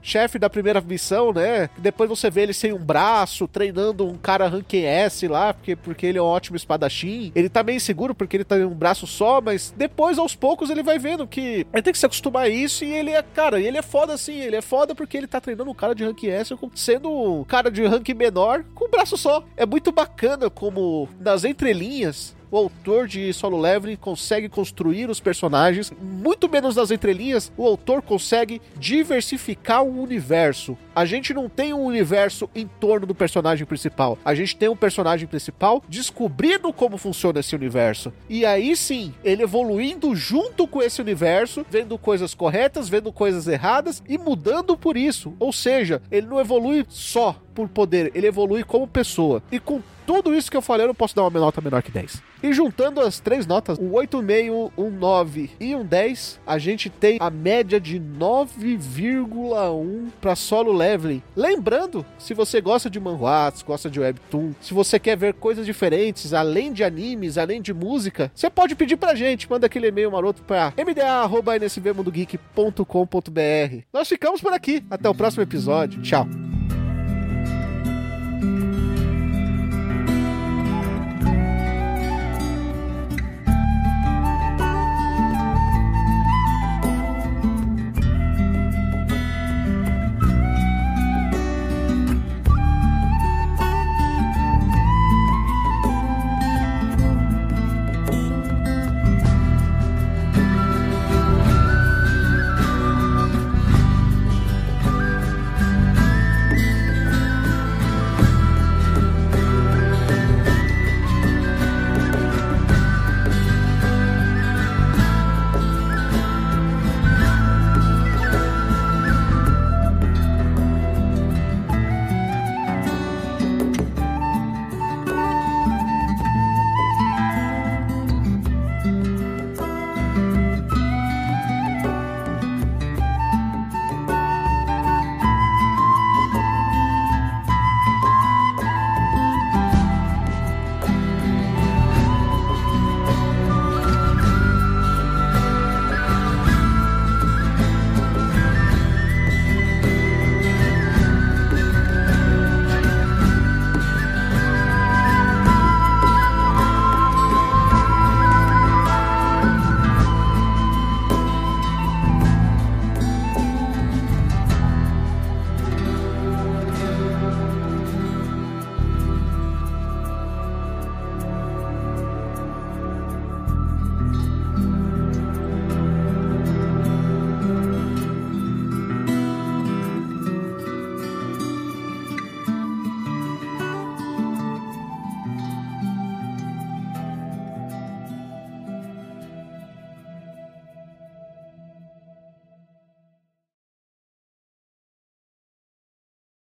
chefe da primeira missão, né? Depois você vê ele sem um braço, treinando um cara rank S lá, porque, porque ele é um ótimo espadachim. Ele tá meio inseguro porque ele tá em um braço só, mas depois, aos poucos, ele vai vendo que ele tem que se acostumar a isso e ele é, cara, ele é foda assim, ele é foda porque ele tá treinando um cara de rank S sendo um cara de rank menor com um braço só. É muito bacana como nas entrelinhas o autor de Solo Leveling consegue construir os personagens, muito menos nas entrelinhas, o autor consegue diversificar o universo. A gente não tem um universo em torno do personagem principal. A gente tem um personagem principal descobrindo como funciona esse universo. E aí sim, ele evoluindo junto com esse universo, vendo coisas corretas, vendo coisas erradas e mudando por isso. Ou seja, ele não evolui só por poder, ele evolui como pessoa. E com tudo isso que eu falei, eu não posso dar uma nota menor que 10. E juntando as três notas, um 8,5, um 9 e um 10, a gente tem a média de 9,1 para solo leveling. Lembrando, se você gosta de manhwas, gosta de webtoon, se você quer ver coisas diferentes, além de animes, além de música, você pode pedir pra gente, manda aquele e-mail maroto para mda@nsvmundogeek.com.br. Nós ficamos por aqui, até o próximo episódio. Tchau.